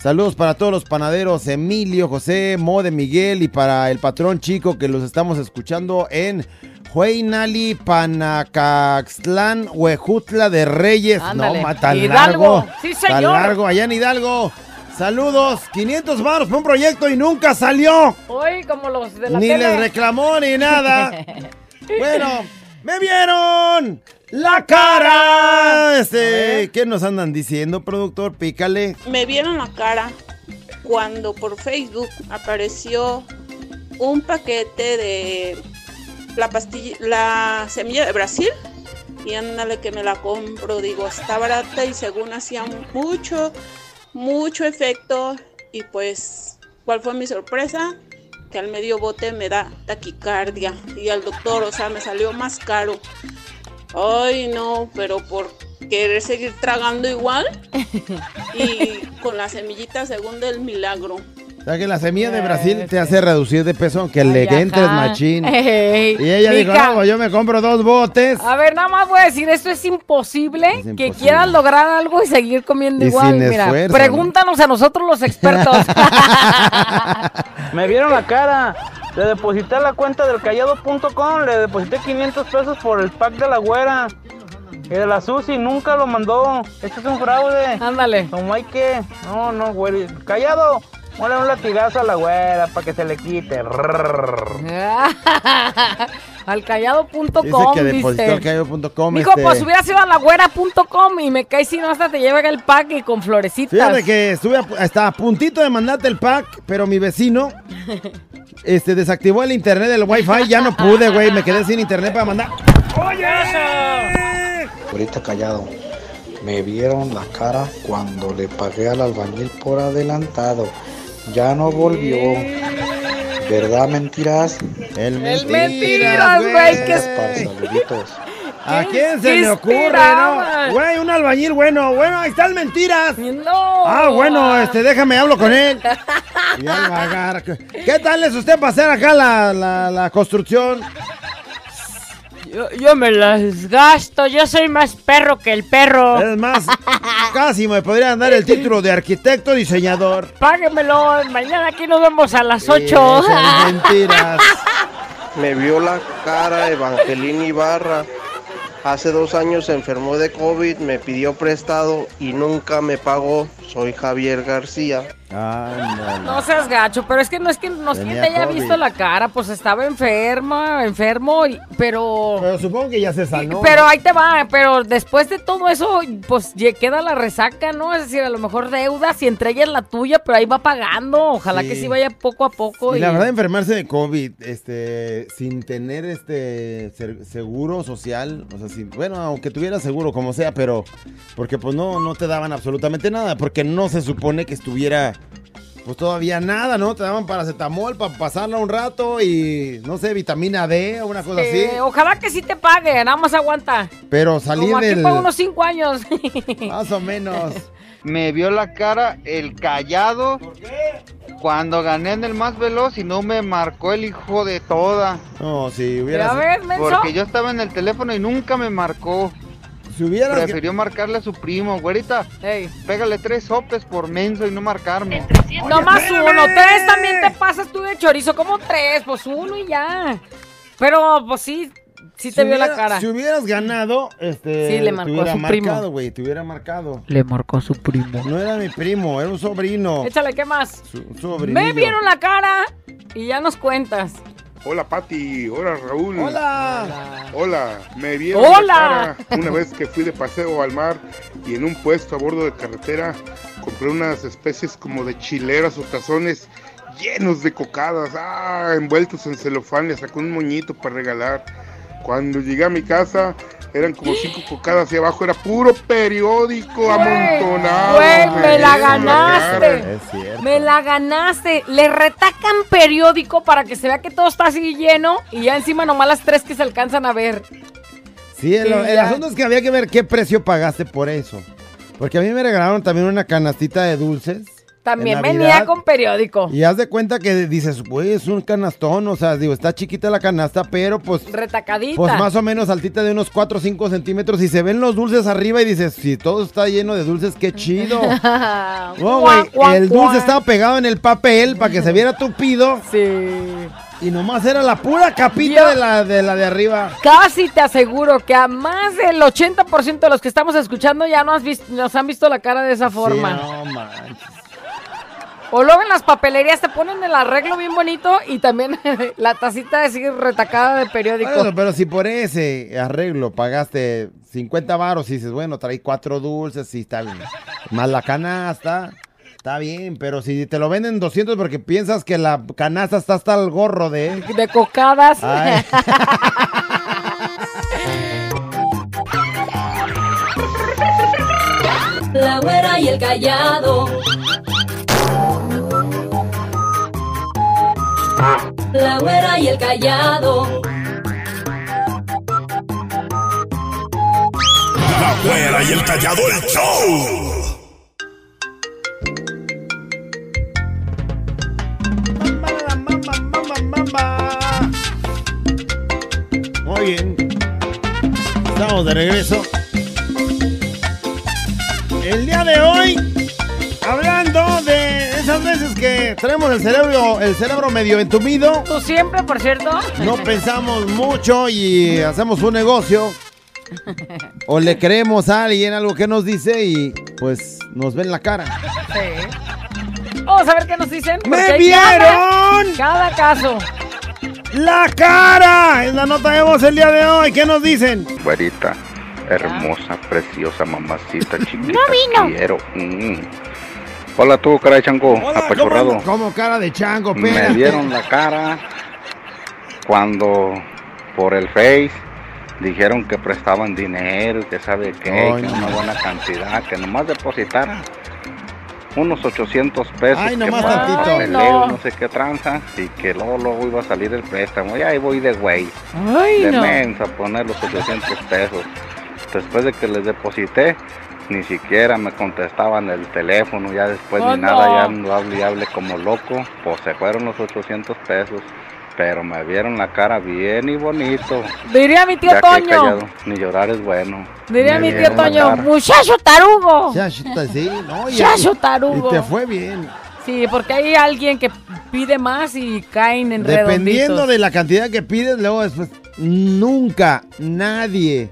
Speaker 3: Saludos para todos los panaderos, Emilio, José, Mode, Miguel y para el patrón chico que los estamos escuchando en Hueynali, Panacaxtlán, Huejutla de Reyes.
Speaker 4: Ándale.
Speaker 3: No, ma, tan
Speaker 4: Hidalgo.
Speaker 3: largo.
Speaker 4: Sí,
Speaker 3: Tan
Speaker 4: señor.
Speaker 3: largo, allá en Hidalgo. Saludos, 500 varos para un proyecto y nunca salió.
Speaker 4: Uy, como los de la
Speaker 3: Ni
Speaker 4: tele.
Speaker 3: les reclamó ni nada. <laughs> bueno, me vieron la cara. Este, ¿qué nos andan diciendo, productor? Pícale.
Speaker 9: Me vieron la cara cuando por Facebook apareció un paquete de la pastilla, la semilla de Brasil. Y ándale que me la compro, digo, está barata y según hacía mucho, mucho efecto. Y pues, ¿cuál fue mi sorpresa? Que al medio bote me da taquicardia. Y al doctor, o sea, me salió más caro. Ay, no, pero por querer seguir tragando igual <laughs> y con la semillita según del milagro.
Speaker 3: O sea que la semilla de Brasil te hace reducir de peso aunque le
Speaker 4: Ay,
Speaker 3: entres
Speaker 4: ajá.
Speaker 3: machín.
Speaker 4: Ey,
Speaker 3: Y ella dijo, no, pues yo me compro dos botes.
Speaker 4: A ver, nada más voy a decir, esto es imposible, que
Speaker 3: imposible.
Speaker 4: quieras lograr algo y seguir comiendo
Speaker 3: Y
Speaker 4: igual.
Speaker 3: sin
Speaker 4: Mira,
Speaker 3: esfuerzo,
Speaker 4: pregúntanos a nosotros los expertos. <laughs>
Speaker 10: Me vieron la cara. Le deposité a la cuenta del callado.com, le deposité 500 pesos por el pack de la güera. Y de la Susi nunca lo mandó. Esto es un fraude.
Speaker 4: Ándale.
Speaker 10: Como hay que. No, no, güey. Callado. Ponle un latigazo a la güera para que se le quite. <laughs>
Speaker 4: al callado.com,
Speaker 3: Dice que depositó al
Speaker 4: dice.
Speaker 3: callado.com.
Speaker 4: Mijo,
Speaker 3: este,
Speaker 4: pues hubiera sido a la güera.com y me cae si no hasta te lleva el pack y con florecitas.
Speaker 3: Fíjate que estuve a, hasta a puntito de mandarte el pack, pero mi vecino <laughs> este, desactivó el internet del wifi. Ya no pude, güey. Me quedé sin internet para mandar.
Speaker 11: Ahorita callado. Me vieron la cara cuando le pagué al albañil por adelantado. Ya no volvió. ¿Verdad, mentiras?
Speaker 3: El
Speaker 4: mentiras, güey, qué
Speaker 11: Saluditos.
Speaker 3: ¿A quién se
Speaker 4: ¿Qué
Speaker 3: le ocurre, no? Güey, un albañil bueno. Bueno, ahí están mentiras.
Speaker 4: No.
Speaker 3: Ah, bueno, este, déjame, hablo con él. <laughs> Ya lo va a agarrar. ¿Qué tal es usted para hacer acá la, la, la construcción?
Speaker 12: Yo, yo me las gasto, yo soy más perro que el perro.
Speaker 3: Es más, <laughs> casi me podrían dar el título de arquitecto diseñador.
Speaker 12: Páguemelo, mañana aquí nos vemos a las 8.
Speaker 3: Esas <laughs> mentiras.
Speaker 13: Me vio la cara Evangelín Ibarra. Hace dos años se enfermó de COVID, me pidió prestado y nunca me pagó. Soy Javier García.
Speaker 4: No seas gacho, pero es que no es que no es que te haya
Speaker 13: COVID.
Speaker 4: visto la cara, pues estaba enferma, enfermo, y- pero...
Speaker 3: Pero supongo que ya se sanó.
Speaker 4: Pero ahí te va, pero después de todo eso, pues queda la resaca, ¿no? Es decir, a lo mejor deudas y entre ellas la tuya, pero ahí va pagando. Ojalá
Speaker 3: Sí.
Speaker 4: que sí vaya poco a poco.
Speaker 3: Y la verdad, enfermarse de COVID, este, sin tener este seguro social, o sea, sin- bueno, aunque tuviera seguro como sea, pero porque pues no, no te daban absolutamente nada, porque no se supone que estuviera, pues todavía nada, ¿no? Te daban paracetamol para pasarla un rato y, no sé, vitamina D o una cosa así.
Speaker 4: Ojalá que sí te pague, nada más aguanta.
Speaker 3: Pero salir
Speaker 4: Como aquí
Speaker 3: del...
Speaker 4: unos cinco años. <laughs>
Speaker 3: Más o menos.
Speaker 14: Me vio la cara el callado cuando gané en el más veloz y no me marcó el hijo de toda.
Speaker 3: No, si hubieras...
Speaker 4: Ya ves, menso.
Speaker 14: Porque yo estaba en el teléfono y nunca me marcó.
Speaker 3: Si.
Speaker 14: Prefirió marcarle a su primo, güerita. Pégale tres sopes por menso y no marcarme.
Speaker 4: No más uno, tres también te pasas tú de chorizo, como tres, pues uno y ya. Pero, pues sí, sí te
Speaker 3: Si
Speaker 4: vio la cara.
Speaker 3: Si hubieras ganado, este.
Speaker 4: Sí, le marcó
Speaker 3: te hubiera
Speaker 4: a su primo.
Speaker 3: marcado, güey. Te hubiera marcado.
Speaker 12: Le marcó a su primo.
Speaker 3: No era mi primo, era un sobrino.
Speaker 4: Échale, ¿qué más?
Speaker 3: Su.
Speaker 4: Me vieron la cara y ya nos cuentas.
Speaker 15: Hola Pati, hola Raúl.
Speaker 3: Hola.
Speaker 15: Hola, me vieron
Speaker 4: Hola.
Speaker 15: la cara una vez que fui de paseo al mar y en un puesto a bordo de carretera compré unas especies como de chileras o tazones llenos de cocadas, ah, envueltos en celofán, le sacó un moñito para regalar. Cuando llegué a mi casa eran como cinco cocadas y abajo era puro periódico amontonado.
Speaker 4: Güey, me la
Speaker 15: en cara.
Speaker 4: ganaste. Me la ganaste. Le retacan periódico para que se vea que todo está así lleno y ya encima nomás las tres que se alcanzan a ver.
Speaker 3: Sí, el,
Speaker 4: Sí,
Speaker 3: el asunto es que había que ver qué precio pagaste por eso. Porque a mí me regalaron también una canastita de dulces.
Speaker 4: También
Speaker 3: en
Speaker 4: venía con periódico.
Speaker 3: Y haz de cuenta que dices, güey, es un canastón. O sea, digo, está chiquita la canasta, pero pues.
Speaker 4: Retacadita.
Speaker 3: Pues más o menos altita de unos 4 o 5 centímetros. Y se ven los dulces arriba y dices, si todo está lleno de dulces, qué chido. <laughs> No, güey, el dulce estaba pegado en el papel para que se viera tupido.
Speaker 4: Sí.
Speaker 3: Y nomás era la pura capita de, la, de la de arriba.
Speaker 4: Casi te aseguro que a más del 80% de los que estamos escuchando ya nos, has vis- nos han visto la cara de esa forma.
Speaker 3: Sí, no manches.
Speaker 4: O luego en las papelerías te ponen el arreglo bien bonito y también <laughs> la tacita así retacada de periódico.
Speaker 3: Bueno, pero si por ese arreglo pagaste 50 varos y dices, bueno, trae cuatro dulces, sí está bien. Más la canasta, está bien. Pero si te lo venden 200 porque piensas que la canasta está hasta el gorro de...
Speaker 4: De cocadas.
Speaker 3: Ay. <laughs>
Speaker 5: La güera y el callado. Úbeda y el Callado.
Speaker 6: La güera y el Callado, el show.
Speaker 3: Muy bien. Estamos de regreso. Que traemos el cerebro, el cerebro medio entumido,
Speaker 4: Tú siempre, por cierto.
Speaker 3: no <laughs> pensamos mucho y hacemos un negocio. O le creemos a alguien algo que nos dice y pues nos ven la cara.
Speaker 4: Sí. Vamos a ver qué nos dicen.
Speaker 3: ¡Me vieron!
Speaker 4: Cada, cada caso.
Speaker 3: ¡La cara! Es la nota de voz el día de hoy. ¿Qué nos dicen?
Speaker 16: Güerita, hermosa, preciosa, mamacita, <laughs> chiquita.
Speaker 2: No vino.
Speaker 16: Quiero. Mm. Hola tú, cara de chango, apachurrado.
Speaker 3: Como cara de chango, pena.
Speaker 16: Me dieron la cara cuando por el Face dijeron que prestaban dinero, que sabe qué,
Speaker 3: Ay,
Speaker 16: que
Speaker 3: no.
Speaker 16: una buena cantidad, que nomás depositaran unos 800 pesos.
Speaker 3: Ay,
Speaker 16: que
Speaker 3: nomás
Speaker 16: para
Speaker 3: tantito.
Speaker 16: papeleo,
Speaker 3: No.
Speaker 16: no sé qué tranza, y que luego, luego iba a salir el préstamo. Y ahí voy de güey.
Speaker 4: Ay,
Speaker 16: de
Speaker 4: no.
Speaker 16: mensa a poner los 800 pesos. Después de que les deposité, ni siquiera me contestaban el teléfono, ya después
Speaker 4: Oh,
Speaker 16: ni nada,
Speaker 4: no.
Speaker 16: ya ando hable y hable como loco, pues se fueron los 800 pesos, pero me vieron la cara bien y bonito.
Speaker 4: Diría mi tío
Speaker 16: Ya que he
Speaker 4: Toño.
Speaker 16: callado, ni llorar es bueno.
Speaker 4: Diría
Speaker 16: Me
Speaker 4: mi tío Toño. Muchacho tarugo.
Speaker 3: Chachita, sí, ¿no? Y-
Speaker 4: Chacho tarugo.
Speaker 3: Y te fue bien.
Speaker 4: Sí, porque hay alguien que pide más y caen en
Speaker 3: Dependiendo
Speaker 4: redonditos.
Speaker 3: de la cantidad que pides, luego después, nunca, nadie.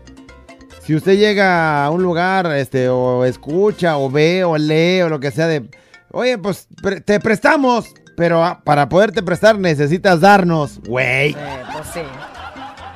Speaker 3: Si usted llega a un lugar, este, o escucha, o ve, o lee, o lo que sea de, oye, pues te prestamos, pero ah, para poderte prestar necesitas darnos, güey.
Speaker 4: Eh, pues sí.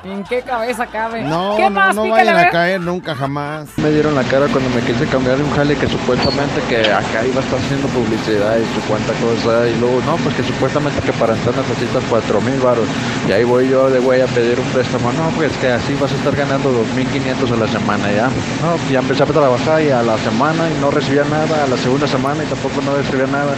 Speaker 4: ¿En qué cabeza cabe?
Speaker 3: No,
Speaker 4: ¿Qué
Speaker 3: no,
Speaker 4: más?
Speaker 3: no vayan a caer nunca jamás.
Speaker 17: Me dieron la cara cuando me quise cambiar de un jale que supuestamente que acá iba a estar haciendo publicidad y su cuanta cosa y luego no, pues que supuestamente que para entrar necesitas cuatro mil baros y ahí voy yo de güey a pedir un préstamo, no, pues que así vas a estar ganando 2.500 a la semana ya, no, pues ya empecé a trabajar y a la semana y no recibía nada, a la segunda semana y tampoco no recibía nada.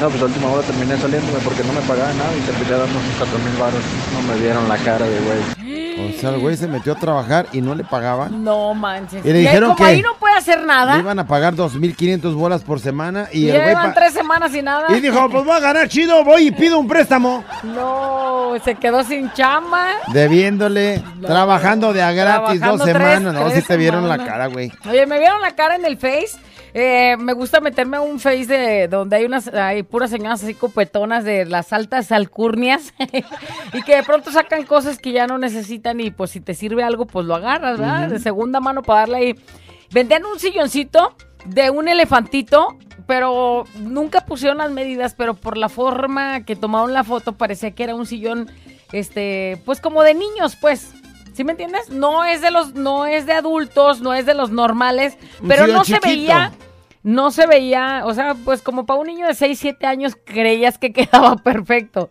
Speaker 17: No, pues a última hora terminé saliéndome porque no me pagaban nada y terminé dando sus cuatro mil baros. No me dieron la cara de güey.
Speaker 3: O sea, el güey se metió a trabajar y no le pagaban.
Speaker 4: No manches.
Speaker 3: Y le dijeron
Speaker 4: como
Speaker 3: que
Speaker 4: ahí no puede hacer
Speaker 3: Le
Speaker 4: nada.
Speaker 3: iban a pagar 2.500 bolas por semana y el güey...
Speaker 4: Llevan tres semanas y nada.
Speaker 3: Y dijo, pues voy a ganar chido, voy y pido un préstamo.
Speaker 4: No, se quedó sin chamba.
Speaker 3: Debiéndole, trabajando de a gratis
Speaker 4: Trabajando
Speaker 3: dos
Speaker 4: tres-
Speaker 3: semanas. no,
Speaker 4: tres
Speaker 3: si te vieron la cara, güey.
Speaker 4: Oye, me vieron la cara en el Face. Eh, me gusta meterme a un Face de donde hay unas, hay puras señoras así copetonas de las altas alcurnias <laughs> y que de pronto sacan cosas que ya no necesitan y pues si te sirve algo pues lo agarras, ¿verdad? De segunda mano para darle ahí. Vendían un silloncito de un elefantito, pero nunca pusieron las medidas, pero por la forma que tomaron la foto parecía que era un sillón, este, pues como de niños, pues. ¿Sí me entiendes? No es de los, no es de adultos, no es de los normales, pero no se veía, no se veía, o sea, pues como para un niño de 6, 7 años creías que <laughs> quedaba perfecto.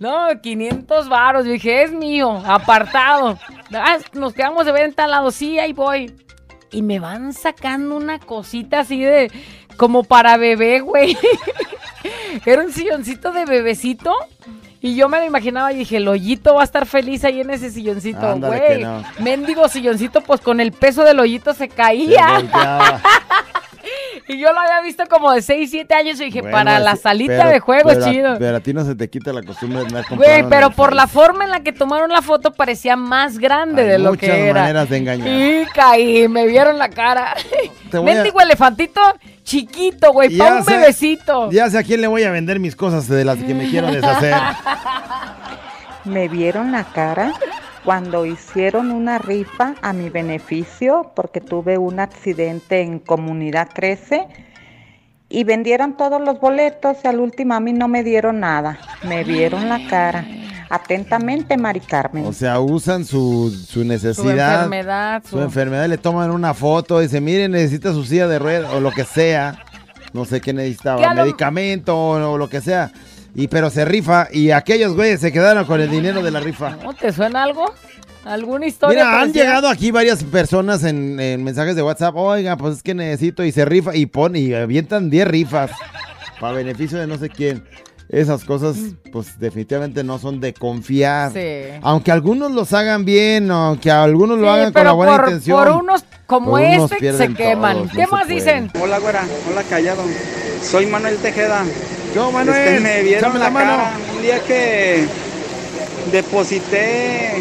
Speaker 4: No, 500 varos, yo dije, es mío, apartado. Ah, nos quedamos de ver en tal lado, sí, ahí voy. Y me van sacando una cosita así de, como para bebé, güey. <laughs> Era un silloncito de bebecito. Y yo me lo imaginaba y dije, el hoyito va a estar feliz ahí en ese silloncito, güey.
Speaker 3: no.
Speaker 4: Mendigo silloncito, pues con el peso del hoyito se caía. <laughs> y yo lo había visto como de 6, 7 años y dije,
Speaker 3: Bueno,
Speaker 4: para la salita
Speaker 3: pero-
Speaker 4: de juego
Speaker 3: pero a-
Speaker 4: chido.
Speaker 3: Pero a ti no se te quita la costumbre de andar
Speaker 4: Güey, pero por la forma en la que tomaron la foto parecía más grande
Speaker 3: Hay
Speaker 4: de lo que era.
Speaker 3: maneras de engañar.
Speaker 4: Y caí, me vieron la cara. <laughs>
Speaker 3: Te voy a-
Speaker 4: Mendigo elefantito chiquito, güey, para un
Speaker 3: sé-
Speaker 4: bebecito.
Speaker 3: Ya sé a quién le voy a vender mis cosas de las que me quiero deshacer. <laughs>
Speaker 18: Me vieron la cara cuando hicieron una rifa a mi beneficio porque tuve un accidente en Comunidad 13 y vendieron todos los boletos y al último a mí no me dieron nada. Me vieron la cara. Atentamente, Mari Carmen.
Speaker 3: O sea, usan su, su necesidad.
Speaker 4: enfermedad,
Speaker 3: Su
Speaker 4: su-
Speaker 3: enfermedad, le toman una foto y dicen, miren, necesita su silla de ruedas o lo que sea. No sé qué necesitaba, medicamento o, o lo que sea. Y pero se rifa y aquellos güeyes se quedaron con el dinero de la rifa.
Speaker 4: ¿No te suena algo? ¿Alguna historia?
Speaker 3: Mira, han llegado aquí varias personas en, en mensajes de WhatsApp. Oiga, pues es que necesito y se rifa y pone y avientan 10 rifas para beneficio de no sé quién. Esas cosas, pues definitivamente no son de confiar.
Speaker 4: Sí.
Speaker 3: Aunque algunos los hagan bien, aunque algunos lo
Speaker 4: Sí,
Speaker 3: hagan con la buena
Speaker 4: por,
Speaker 3: intención.
Speaker 4: por unos como
Speaker 3: Por unos
Speaker 4: este se queman.
Speaker 3: todos,
Speaker 4: ¿Qué
Speaker 3: no
Speaker 4: más dicen?
Speaker 19: Hola, güera. Hola, callado. Soy Manuel Tejeda.
Speaker 3: Yo,
Speaker 19: Manuel.
Speaker 3: Manuel,
Speaker 19: me vieron la,
Speaker 3: la mano.
Speaker 19: cara un día que deposité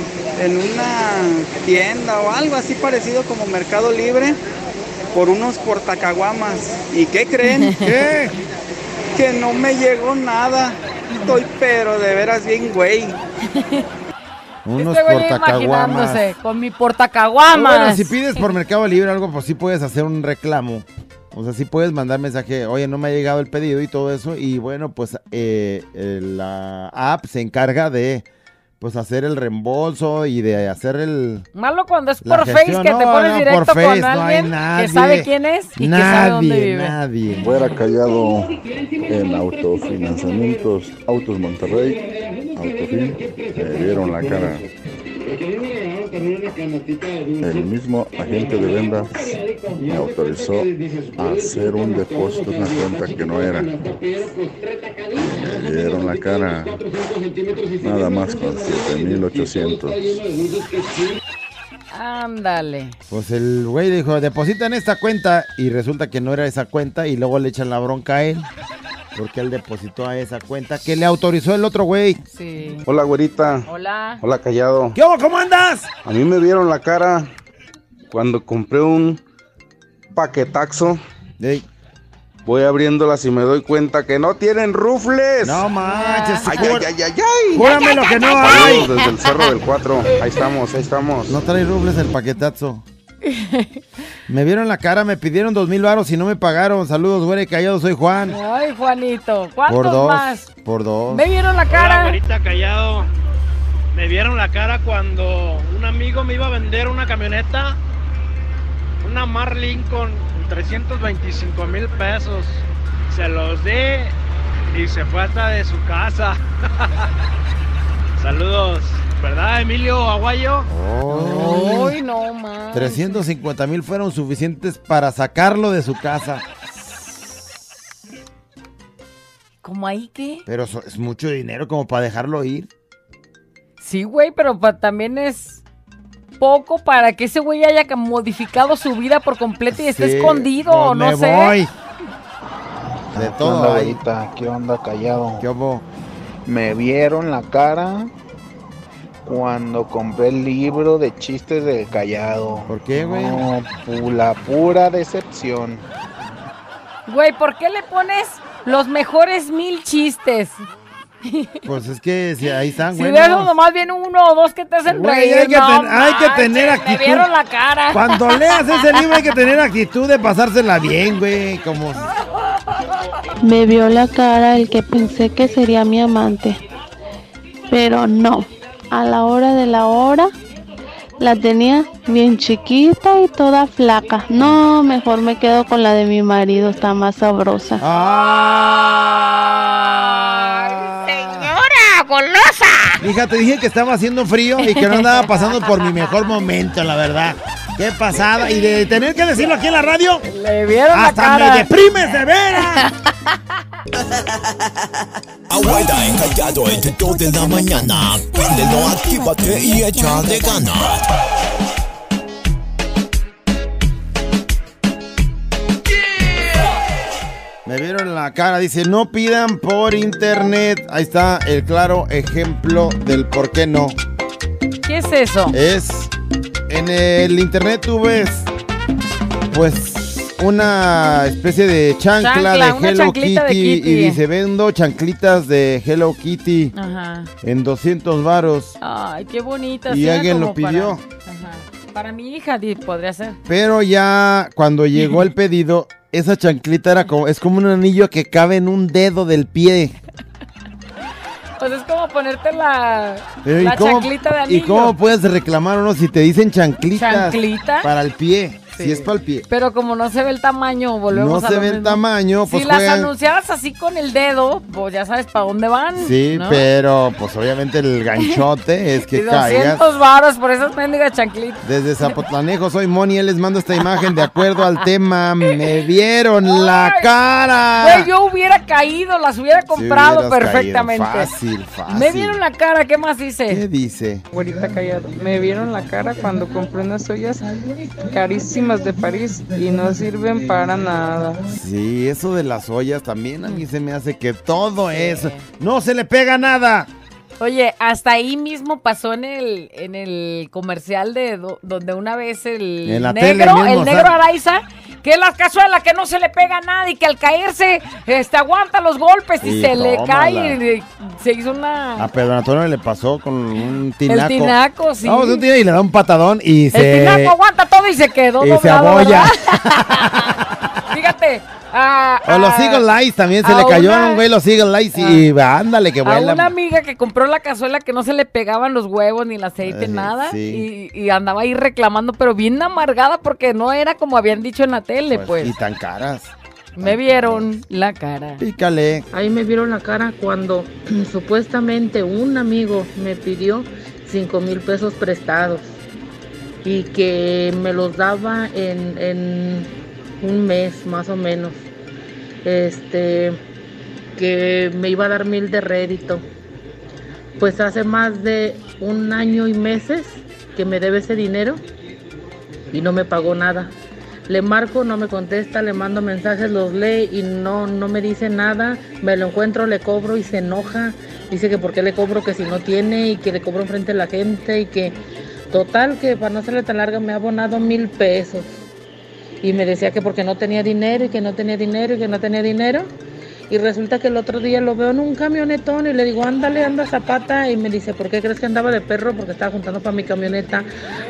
Speaker 19: en una tienda o algo así parecido como Mercado Libre por unos portacaguamas. ¿Y qué creen? <laughs>
Speaker 3: ¿Qué?
Speaker 19: Que no me llegó nada. Estoy pero de veras bien güey.
Speaker 3: Unos
Speaker 4: Este güey
Speaker 3: portacaguamas.
Speaker 4: imaginándose con mi portacaguamas.
Speaker 3: Bueno, si pides por Mercado Libre algo, pues sí puedes hacer un reclamo. O sea, sí puedes mandar mensaje, oye, no me ha llegado el pedido y todo eso. Y bueno, pues eh, eh, la app se encarga de pues hacer el reembolso y de hacer el...
Speaker 4: Malo cuando es por
Speaker 3: gestión,
Speaker 4: Face que te pones
Speaker 3: no,
Speaker 4: directo
Speaker 3: por Face,
Speaker 4: con
Speaker 3: no hay
Speaker 4: alguien
Speaker 3: nadie.
Speaker 4: que sabe quién es y que sabe dónde
Speaker 3: Nadie,
Speaker 4: vive.
Speaker 3: nadie.
Speaker 20: Fuera callado en autofinanciamientos, Autos Monterrey, Autofin, me dieron la cara. El mismo agente de ventas me autorizó a hacer un depósito en una cuenta que no era. Me dieron la cara nada más con 7800.
Speaker 4: Ándale.
Speaker 3: Pues el güey dijo, deposita en esta cuenta y resulta que no era esa cuenta y luego le echan la bronca a él. Porque él depositó a esa cuenta que le autorizó el otro güey.
Speaker 4: Sí.
Speaker 20: Hola, güerita.
Speaker 4: Hola.
Speaker 20: Hola, callado.
Speaker 3: ¿Qué hubo? ¿Cómo andas?
Speaker 20: A mí me vieron la cara cuando compré un paquetaxo. Voy abriéndolas y me doy cuenta que no tienen rufles.
Speaker 3: No manches.
Speaker 20: Ay, ay, ay, ay, ay.
Speaker 3: Júrame lo que no hay.
Speaker 20: Desde el Cerro del 4. Ahí estamos, ahí estamos.
Speaker 3: No trae rubles el paquetazo. <laughs> Me vieron la cara, me pidieron dos mil baros y no me pagaron. Saludos, güey, callado, soy Juan.
Speaker 4: Ay, Juanito. ¿Cuántos
Speaker 3: Por dos.
Speaker 4: más?
Speaker 3: Por dos.
Speaker 4: ¿Me vieron la
Speaker 21: Hola,
Speaker 4: cara?
Speaker 21: güerita callado. Me vieron la cara cuando un amigo me iba a vender una camioneta, una Marlin con 325 mil pesos. Se los di y se fue hasta de su casa. <laughs> Saludos, ¿verdad, Emilio Aguayo?
Speaker 4: Uy, no más.
Speaker 3: 350 mil fueron suficientes para sacarlo de su casa.
Speaker 4: ¿Cómo ahí qué?
Speaker 3: Pero es mucho dinero como para dejarlo ir.
Speaker 4: Sí, güey, pero pa- también es poco para que ese güey haya ca- modificado su vida por completo y esté escondido, o no
Speaker 3: me
Speaker 4: sé.
Speaker 3: voy. De
Speaker 11: ¿Qué
Speaker 3: todo
Speaker 11: onda? ¿Qué onda, callado?
Speaker 3: ¿Qué hubo?
Speaker 11: Me vieron la cara cuando compré el libro de chistes del callado.
Speaker 3: ¿Por qué, güey?
Speaker 11: No, pu- la pura decepción.
Speaker 4: Güey, ¿por qué le pones los mejores mil chistes?
Speaker 3: Pues es que si ahí están,
Speaker 4: Si
Speaker 3: güey.
Speaker 4: esos nomás viene uno o dos que te hacen
Speaker 3: Güey,
Speaker 4: reír,
Speaker 3: hay que,
Speaker 4: no
Speaker 3: ten- hay que tener
Speaker 4: manches,
Speaker 3: actitud.
Speaker 4: Me vieron la cara.
Speaker 3: Cuando <laughs> leas ese libro hay que tener actitud de pasársela bien, güey. Como
Speaker 1: Me vio la cara el que pensé que sería mi amante. Pero no. A la hora de la hora la tenía bien chiquita y toda flaca. No, mejor me quedo con la de mi marido, está más sabrosa.
Speaker 2: ¡Señora, golosa!
Speaker 3: Hija, te dije que estaba haciendo frío y que no andaba pasando por mi mejor momento, la verdad. Qué pasada. Y de tener que decirlo aquí en la radio.
Speaker 4: Le vieron la
Speaker 3: Hasta
Speaker 4: cara.
Speaker 3: me deprimes de veras. <laughs> <laughs>
Speaker 6: Abuela encallado entre 2 de la mañana. Préndelo, actívate y échale ganas.
Speaker 3: Me vieron la cara, dice, no pidan por internet. Ahí está el claro ejemplo del por qué no.
Speaker 4: ¿Qué es eso?
Speaker 3: Es, en el internet tú ves, pues, una especie de chancla,
Speaker 4: Chancla,
Speaker 3: de Hello Kitty,
Speaker 4: chanclita de Kitty.
Speaker 3: y dice, vendo chanclitas de Hello Kitty
Speaker 4: Ajá.
Speaker 3: en 200 varos.
Speaker 4: Ay, qué bonita.
Speaker 3: Y alguien lo
Speaker 4: como para-
Speaker 3: pidió.
Speaker 4: Ajá. Para mi hija podría ser.
Speaker 3: Pero ya cuando llegó el <laughs> pedido, esa chanclita era como, es como un anillo que cabe en un dedo del pie.
Speaker 4: Pues es como ponerte la, la
Speaker 3: ¿y, cómo,
Speaker 4: chanclita de
Speaker 3: ¿Y
Speaker 4: anillo.
Speaker 3: cómo puedes reclamar uno si te dicen chanclitas?
Speaker 4: ¿Chanclita?
Speaker 3: Para el pie. Si
Speaker 4: Sí.
Speaker 3: es para el pie.
Speaker 4: Pero como no se ve el tamaño, volvemos
Speaker 3: No
Speaker 4: a
Speaker 3: se
Speaker 4: lo
Speaker 3: ve el tamaño, pues
Speaker 4: si las anunciaras así con el dedo, pues ya sabes para dónde van.
Speaker 3: Sí,
Speaker 4: ¿no?
Speaker 3: pero pues obviamente el ganchote es <laughs>
Speaker 4: Y
Speaker 3: que caigas.
Speaker 4: 200 varos por esas mendigas chanclitas.
Speaker 3: Desde Zapotlanejo soy Moni, les mando esta imagen de acuerdo al tema. <laughs> Me vieron la cara.
Speaker 4: Güey, yo hubiera caído, las hubiera comprado perfectamente.
Speaker 3: caído. Fácil, fácil.
Speaker 4: Me vieron la cara, ¿qué más dice?
Speaker 3: ¿Qué dice?
Speaker 22: Güerita callado. Me vieron la cara cuando compré unas ollas carísimas de París y no sirven para nada.
Speaker 3: Sí, eso de las ollas también a mí se me hace que todo eso no se le pega nada.
Speaker 4: Oye, hasta ahí mismo pasó en el, en el comercial de do- donde una vez el
Speaker 3: En la tele
Speaker 4: negro,
Speaker 3: mismo,
Speaker 4: el negro Araiza, que es la cazuela que no se le pega a nadie, que al caerse este, aguanta los golpes y se le cae y se hizo una...
Speaker 3: A Pedro Antonio le pasó con un tinaco.
Speaker 4: tinaco, sí.
Speaker 3: Vamos, un tinaco y le da un patadón y se...
Speaker 4: El tinaco aguanta todo y se quedó
Speaker 3: y se
Speaker 4: doblado,
Speaker 3: abolla.
Speaker 4: ¿verdad? <laughs> Fíjate. A-
Speaker 3: O los
Speaker 4: a-
Speaker 3: Eagle Eyes también se le cayó
Speaker 4: una-
Speaker 3: a un güey los Eagle Eyes y ándale que
Speaker 4: A una
Speaker 3: vuela.
Speaker 4: amiga que compró la cazuela que no se le pegaban los huevos ni el aceite,
Speaker 3: Eh,
Speaker 4: nada.
Speaker 3: sí.
Speaker 4: Y, y andaba ahí reclamando, pero bien amargada porque no era como habían dicho en la tele, pues.
Speaker 3: Y tan caras.
Speaker 4: Me vieron la cara.
Speaker 3: Pícale.
Speaker 23: Ahí me vieron la cara cuando <clears throat> supuestamente un amigo me pidió 5 mil pesos prestados y que me los daba en, en un mes más o menos. Este, que me iba a dar mil de rédito. Pues hace más de un año y meses que me debe ese dinero y no me pagó nada. Le marco, no me contesta, le mando mensajes, los lee y no, no me dice nada. Me lo encuentro, le cobro y se enoja. Dice que por qué le cobro, que si no tiene y que le cobro enfrente de la gente y que total que para no hacerle tan larga me ha abonado mil pesos. Y me decía que porque no tenía dinero y que no tenía dinero y que no tenía dinero. Y resulta que el otro día lo veo en un camionetón y le digo, ándale, anda zapata. Y me dice, ¿por qué crees que andaba de perro? Porque estaba juntando para mi camioneta.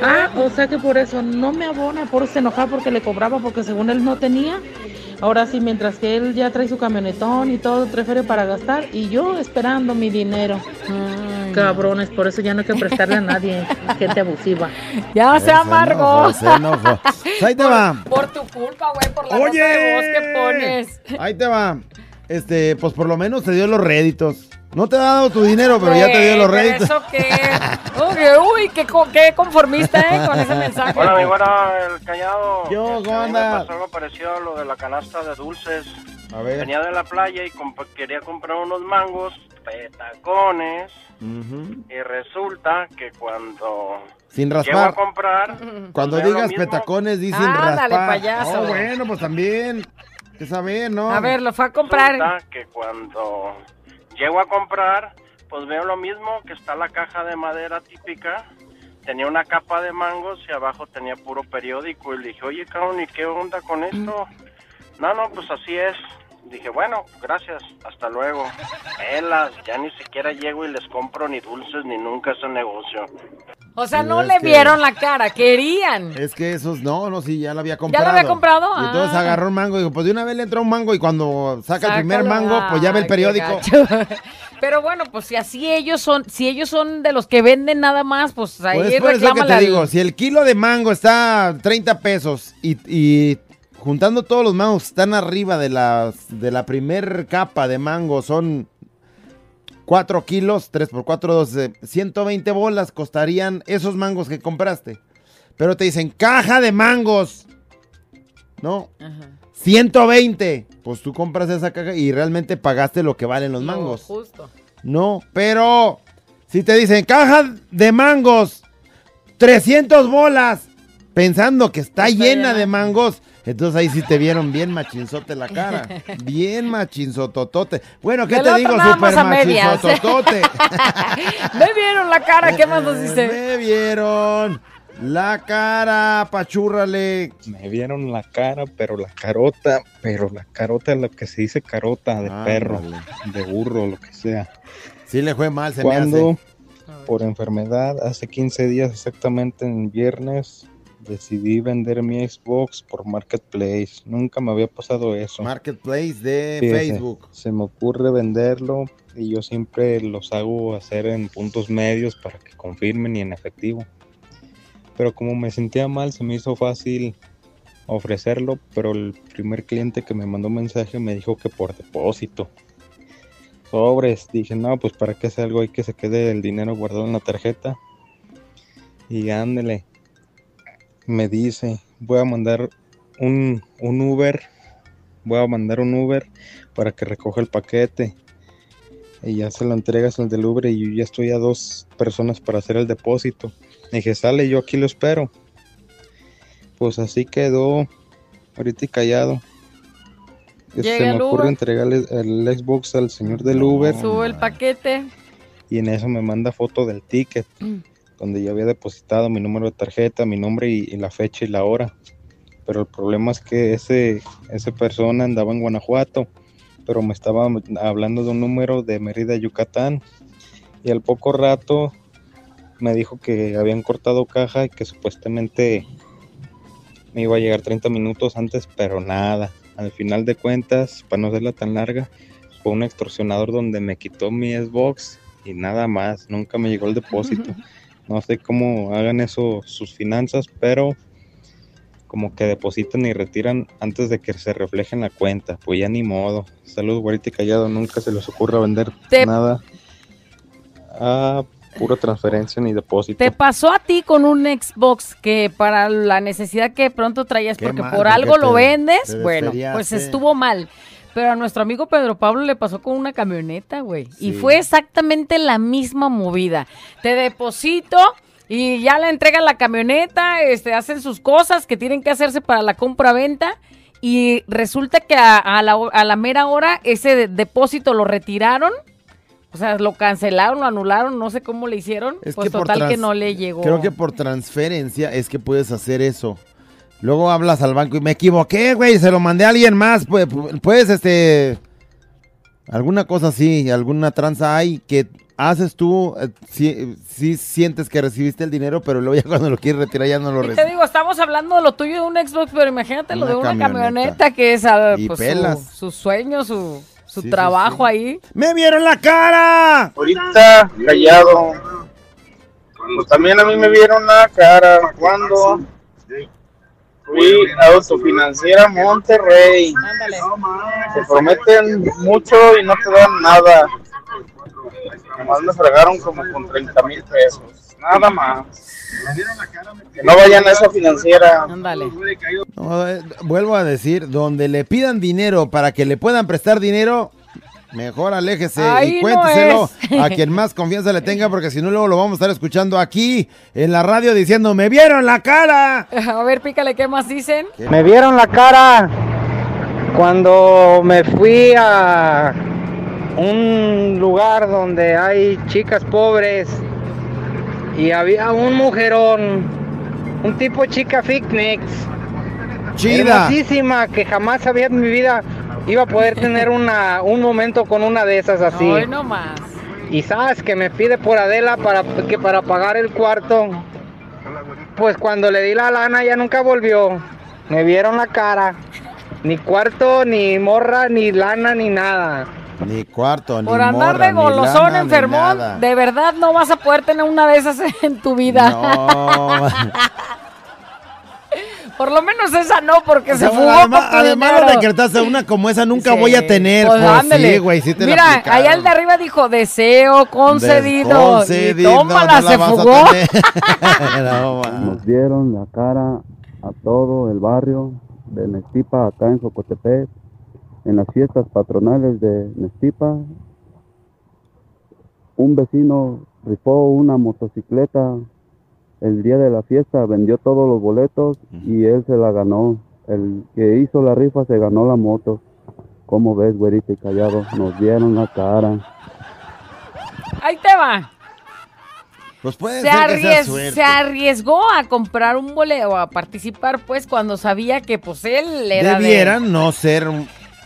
Speaker 23: Ah, o sea que por eso no me abona, por se enojaba porque le cobraba, porque según él no tenía. Ahora sí, mientras que él ya trae su camionetón y todo, prefiere para gastar. Y yo esperando mi dinero. Cabrones, por eso ya no hay que prestarle a nadie, <laughs> gente abusiva.
Speaker 4: Ya se amargó.
Speaker 3: Se enojó. <laughs> Ahí te va.
Speaker 4: Por tu culpa, güey, por la
Speaker 3: Oye.
Speaker 4: de voz que pones.
Speaker 3: Ahí te va. Este, pues por lo menos te dio los réditos. No te ha dado tu dinero, pero ya te dio los réditos.
Speaker 4: ¿Eso qué? Uy, uy, qué, qué conformista, ¿eh? Con ese mensaje.
Speaker 24: Hola, mi buena, el callado.
Speaker 3: Yo,
Speaker 24: Este,
Speaker 3: ¿cómo
Speaker 24: a mí me
Speaker 3: andas?
Speaker 24: pasó algo parecido a lo de la canasta de dulces.
Speaker 3: A ver.
Speaker 24: Venía de la playa y comp- quería comprar unos mangos, petacones, Y resulta que cuando
Speaker 3: Sin
Speaker 24: llego a
Speaker 3: raspar.
Speaker 24: comprar...
Speaker 3: Cuando digas
Speaker 24: mismo.
Speaker 3: petacones, dicen
Speaker 4: Ándale,
Speaker 3: raspar.
Speaker 4: payaso.
Speaker 3: Oh, bueno, pues también. Que saber, ¿no?
Speaker 4: A ver, lo fue a comprar.
Speaker 24: Resulta que cuando llego a comprar, pues veo lo mismo, que está la caja de madera típica, tenía una capa de mangos y abajo tenía puro periódico. Y le dije, oye, cabrón, ¿y qué onda con esto? No, no, pues así es. Dije, bueno, gracias, hasta luego. Velas, ya ni siquiera llego y les compro ni dulces ni nunca ese negocio.
Speaker 4: O sea, no
Speaker 3: es
Speaker 4: le
Speaker 3: que-
Speaker 4: vieron la cara, querían.
Speaker 3: Es que esos, no, no, sí, ya lo había
Speaker 4: ¿Ya
Speaker 3: comprado.
Speaker 4: lo había comprado?
Speaker 3: Y entonces
Speaker 4: Ah.
Speaker 3: agarró un mango y dijo, pues de una vez le entró un mango y cuando saca el primer mango, pues ya ve el periódico. <laughs>
Speaker 4: Pero bueno, pues si así ellos son, si ellos son de los que venden nada más, pues ahí
Speaker 3: Pues por eso que
Speaker 4: reclámale
Speaker 3: te digo, si el kilo de mango está 30 pesos y, y juntando todos los mangos que están arriba de, las, de la primer capa de mango son 4 kilos, 3 por 4, 12, 120 bolas costarían esos mangos que compraste. Pero te dicen, caja de mangos. No, 120. Pues tú compras esa caja y realmente pagaste lo que valen los
Speaker 4: No,
Speaker 3: mangos.
Speaker 4: justo.
Speaker 3: No, pero si te dicen caja de mangos, 300 bolas, pensando que está, llena, de mangos, entonces ahí sí te vieron bien machinzote la cara. Bien machinzototote. Bueno, ¿qué
Speaker 4: Del
Speaker 3: te digo? Super machinzototote. <laughs>
Speaker 4: Me vieron la cara, ¿qué más nos dice?
Speaker 3: Me vieron la cara, pachúrrale.
Speaker 25: Me vieron la cara, pero la carota, pero la carota es lo que se dice carota de perro, de burro, lo que sea.
Speaker 3: Sí le fue mal, se me
Speaker 25: Cuando
Speaker 3: hace.
Speaker 25: por enfermedad, hace 15 días exactamente en viernes, decidí vender mi Xbox por Marketplace. Nunca me había pasado eso.
Speaker 3: Marketplace de Facebook.
Speaker 25: Se me ocurre venderlo y yo siempre los hago hacer en puntos medios para que confirmen y en efectivo. Pero como me sentía mal, se me hizo fácil ofrecerlo, pero el primer cliente que me mandó mensaje me dijo que por depósito. Sobres, dije, no, pues para que hacer algo hay que se quede el dinero guardado en la tarjeta. Y ándele, me dice, voy a mandar un, un Uber, voy a mandar un Uber para que recoja el paquete. Y ya se lo entregas al del Uber y yo ya estoy a dos personas para hacer el depósito. Dije, sale, yo aquí lo espero. Pues así quedó, ahorita y callado.
Speaker 4: Llega
Speaker 25: se me ocurre entregarle el Xbox al señor del Uber.
Speaker 4: Sube el paquete.
Speaker 25: y en eso me manda foto del ticket <clears throat> donde yo había depositado mi número de tarjeta, mi nombre y, y la fecha y la hora. Pero el problema es que ese, esa persona andaba en Guanajuato, pero me estaba hablando de un número de Mérida, Yucatán. Y al poco rato me dijo que habían cortado caja y que supuestamente me iba a llegar 30 minutos antes, pero nada. Al final de cuentas, para no hacerla tan larga, fue un extorsionador donde me quitó mi Xbox y nada más. Nunca me llegó el depósito. <laughs> No sé cómo hagan eso sus finanzas, pero como que depositan y retiran antes de que se refleje en la cuenta. Pues ya ni modo. Salud, güerita y callado. Nunca se les ocurra vender
Speaker 4: Te-
Speaker 25: nada. Ah, pura transferencia ni depósito.
Speaker 4: Te pasó a ti con un Xbox que para la necesidad que pronto traías,
Speaker 25: Qué
Speaker 4: porque
Speaker 25: mal,
Speaker 4: por algo lo vendes, bueno, pues estuvo mal. Pero a nuestro amigo Pedro Pablo le pasó con una camioneta, güey. Y fue exactamente la misma movida. Te deposito y ya le entregan la camioneta, este, hacen sus cosas que tienen que hacerse para la compra-venta. Y resulta que a, a la, a la mera hora ese de- depósito lo retiraron. O sea, lo cancelaron, lo anularon, no sé cómo le hicieron.
Speaker 3: Es
Speaker 4: pues
Speaker 3: que
Speaker 4: total que no le llegó.
Speaker 3: Creo que por transferencia es que puedes hacer eso. Luego hablas al banco y me equivoqué, güey, se lo mandé a alguien más. Pues, puedes, este. Alguna cosa así, alguna tranza hay que haces tú. eh, si, si sientes que recibiste el dinero, pero luego ya <laughs> cuando lo quieres retirar ya no lo
Speaker 4: Y te
Speaker 3: recibes.
Speaker 4: digo, estamos hablando de lo tuyo de un Xbox, pero imagínate lo de una camioneta,
Speaker 3: camioneta.
Speaker 4: que es ah, pues, su, su sueño, su, su
Speaker 3: Sí, sí,
Speaker 4: trabajo ahí.
Speaker 3: ¡Me vieron la cara!
Speaker 14: Ahorita callado. Pues también a mí me vieron la cara cuando fui Autofinanciera Monterrey. Te prometen mucho y no te dan nada. Nomás me fregaron como con 30 mil pesos. Nada más. Que no vayan a esa financiera.
Speaker 4: Ándale.
Speaker 3: No, eh, vuelvo a decir, donde le pidan dinero para que le puedan prestar dinero, mejor aléjese
Speaker 4: Ahí
Speaker 3: y cuénteselo
Speaker 4: es.
Speaker 3: a quien más confianza le tenga, porque si no luego lo vamos a estar escuchando aquí en la radio diciendo, me vieron la cara.
Speaker 4: A ver, pícale, ¿qué más dicen?
Speaker 19: Me vieron la cara cuando me fui a un lugar donde hay chicas pobres y había un mujerón, un tipo chica fitness,
Speaker 3: Chida.
Speaker 19: hermosísima que jamás había en mi vida iba a poder tener una, un momento con una de esas así.
Speaker 4: Hoy no más.
Speaker 19: Y sabes que me pide por Adela para que para pagar el cuarto. Pues cuando le di la lana ya nunca volvió. Me vieron la cara. Ni cuarto, ni morra, ni lana, ni nada.
Speaker 3: Ni cuarto, ni
Speaker 4: Por andar
Speaker 3: morra,
Speaker 4: de
Speaker 3: ni
Speaker 4: golosón,
Speaker 3: lana,
Speaker 4: enfermón, de verdad no vas a poder tener una de esas <laughs> en tu vida.
Speaker 3: No. <laughs>
Speaker 4: Por lo menos esa no, porque se fugó
Speaker 3: además,
Speaker 4: con tu
Speaker 3: además
Speaker 4: dinero.
Speaker 3: lo decretaste una como esa nunca
Speaker 4: Sí,
Speaker 3: voy a tener.
Speaker 4: pues,
Speaker 3: Pues, sí, güey, sí te
Speaker 4: Mira, allá el de arriba dijo deseo concedido.
Speaker 3: Concedido,
Speaker 4: y tómala,
Speaker 3: no
Speaker 4: se fugó. <laughs>
Speaker 3: No.
Speaker 26: Nos dieron la cara a todo el barrio de Nestipa acá en Jocotepec, en las fiestas patronales de Nestipa. Un vecino rifó una motocicleta el día de la fiesta, vendió todos los boletos y él se la ganó. El que hizo la rifa se ganó la moto. ¿Cómo ves, güerita y callado? Nos dieron la cara.
Speaker 4: Ahí te va.
Speaker 3: Pues puede
Speaker 4: Se,
Speaker 3: ser que sea suerte.
Speaker 4: se arriesgó a comprar un boleto, a participar, pues, cuando sabía que, pues, él era de-
Speaker 3: Debieran no ser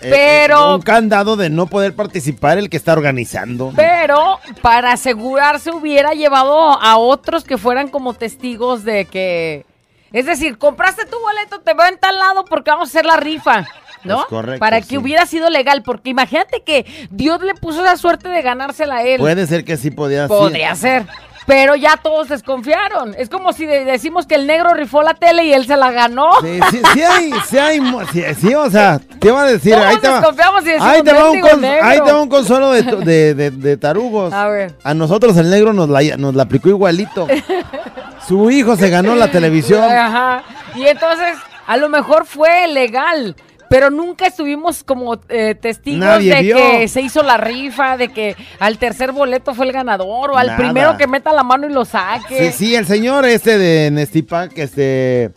Speaker 4: Pero-
Speaker 3: eh, un candado de no poder participar el que está organizando.
Speaker 4: Pero para asegurarse hubiera llevado a otros que fueran como testigos de que... Es decir, compraste tu boleto, te veo en tal lado porque vamos a hacer la rifa, ¿no?
Speaker 3: Correcto,
Speaker 4: para que
Speaker 3: sí.
Speaker 4: hubiera sido legal, porque imagínate que Dios le puso la suerte de ganársela a él.
Speaker 3: Puede ser que sí podía ser.
Speaker 4: Podría ser. Pero ya todos desconfiaron. Es como si de- decimos que el negro rifó la tele y él se la ganó.
Speaker 3: Sí, sí, sí hay, sí hay, sí, sí, o sea, ¿qué va a decir?
Speaker 4: Todos
Speaker 3: Ahí te va,
Speaker 4: desconfiamos y decimos,
Speaker 3: ahí te va un,
Speaker 4: "Mendigo
Speaker 3: cons-
Speaker 4: negro".
Speaker 3: ahí te va un consuelo de, de, de- de tarugos.
Speaker 4: A ver.
Speaker 3: A nosotros el negro nos la, nos la aplicó igualito. Su hijo se ganó la televisión.
Speaker 4: Ajá. Y entonces, a lo mejor fue legal. Pero nunca estuvimos como eh, testigos
Speaker 3: Nadie
Speaker 4: de
Speaker 3: vio.
Speaker 4: que se hizo la rifa, de que al tercer boleto fue el ganador o al
Speaker 3: Nada.
Speaker 4: primero que meta la mano y lo saque.
Speaker 3: Sí, sí, el señor este de Nestipac, este,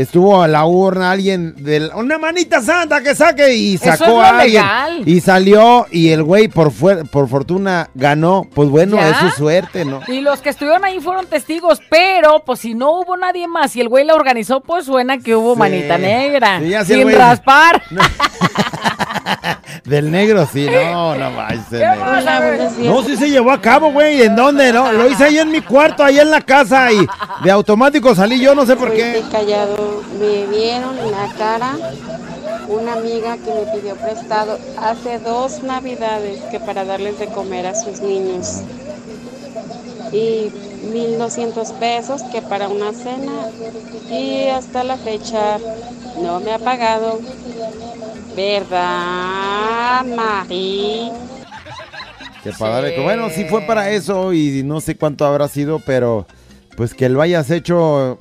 Speaker 3: estuvo a la urna alguien de una manita santa que saque y
Speaker 4: Eso es
Speaker 3: sacó
Speaker 4: lo
Speaker 3: a alguien
Speaker 4: legal.
Speaker 3: y salió y el güey por por fortuna ganó. Pues bueno,
Speaker 4: ¿Ya?
Speaker 3: es su suerte, ¿no?
Speaker 4: Y los que estuvieron ahí fueron testigos, pero pues si no hubo nadie más y el güey la organizó, pues suena que hubo
Speaker 3: Sí.
Speaker 4: manita negra.
Speaker 3: Sí,
Speaker 4: sin
Speaker 3: güey-
Speaker 4: raspar. <laughs> <laughs>
Speaker 3: Del negro, sí, no, no vayas. del
Speaker 4: ¿Qué
Speaker 3: negro.
Speaker 4: pasa, güey?
Speaker 3: No, sí se llevó a cabo, güey. ¿En dónde? No, lo hice ahí en mi cuarto, ahí en la casa y de automático salí yo, no sé por qué.
Speaker 27: Callado. Me vieron en la cara una amiga que me pidió prestado hace dos navidades que para darles de comer a sus niños. Y 1.200 pesos que para una cena. Y hasta la fecha no me ha pagado. ¿Verdad, Mari?
Speaker 3: Que para Bueno, sí fue para eso y no sé cuánto habrá sido, pero pues que lo hayas hecho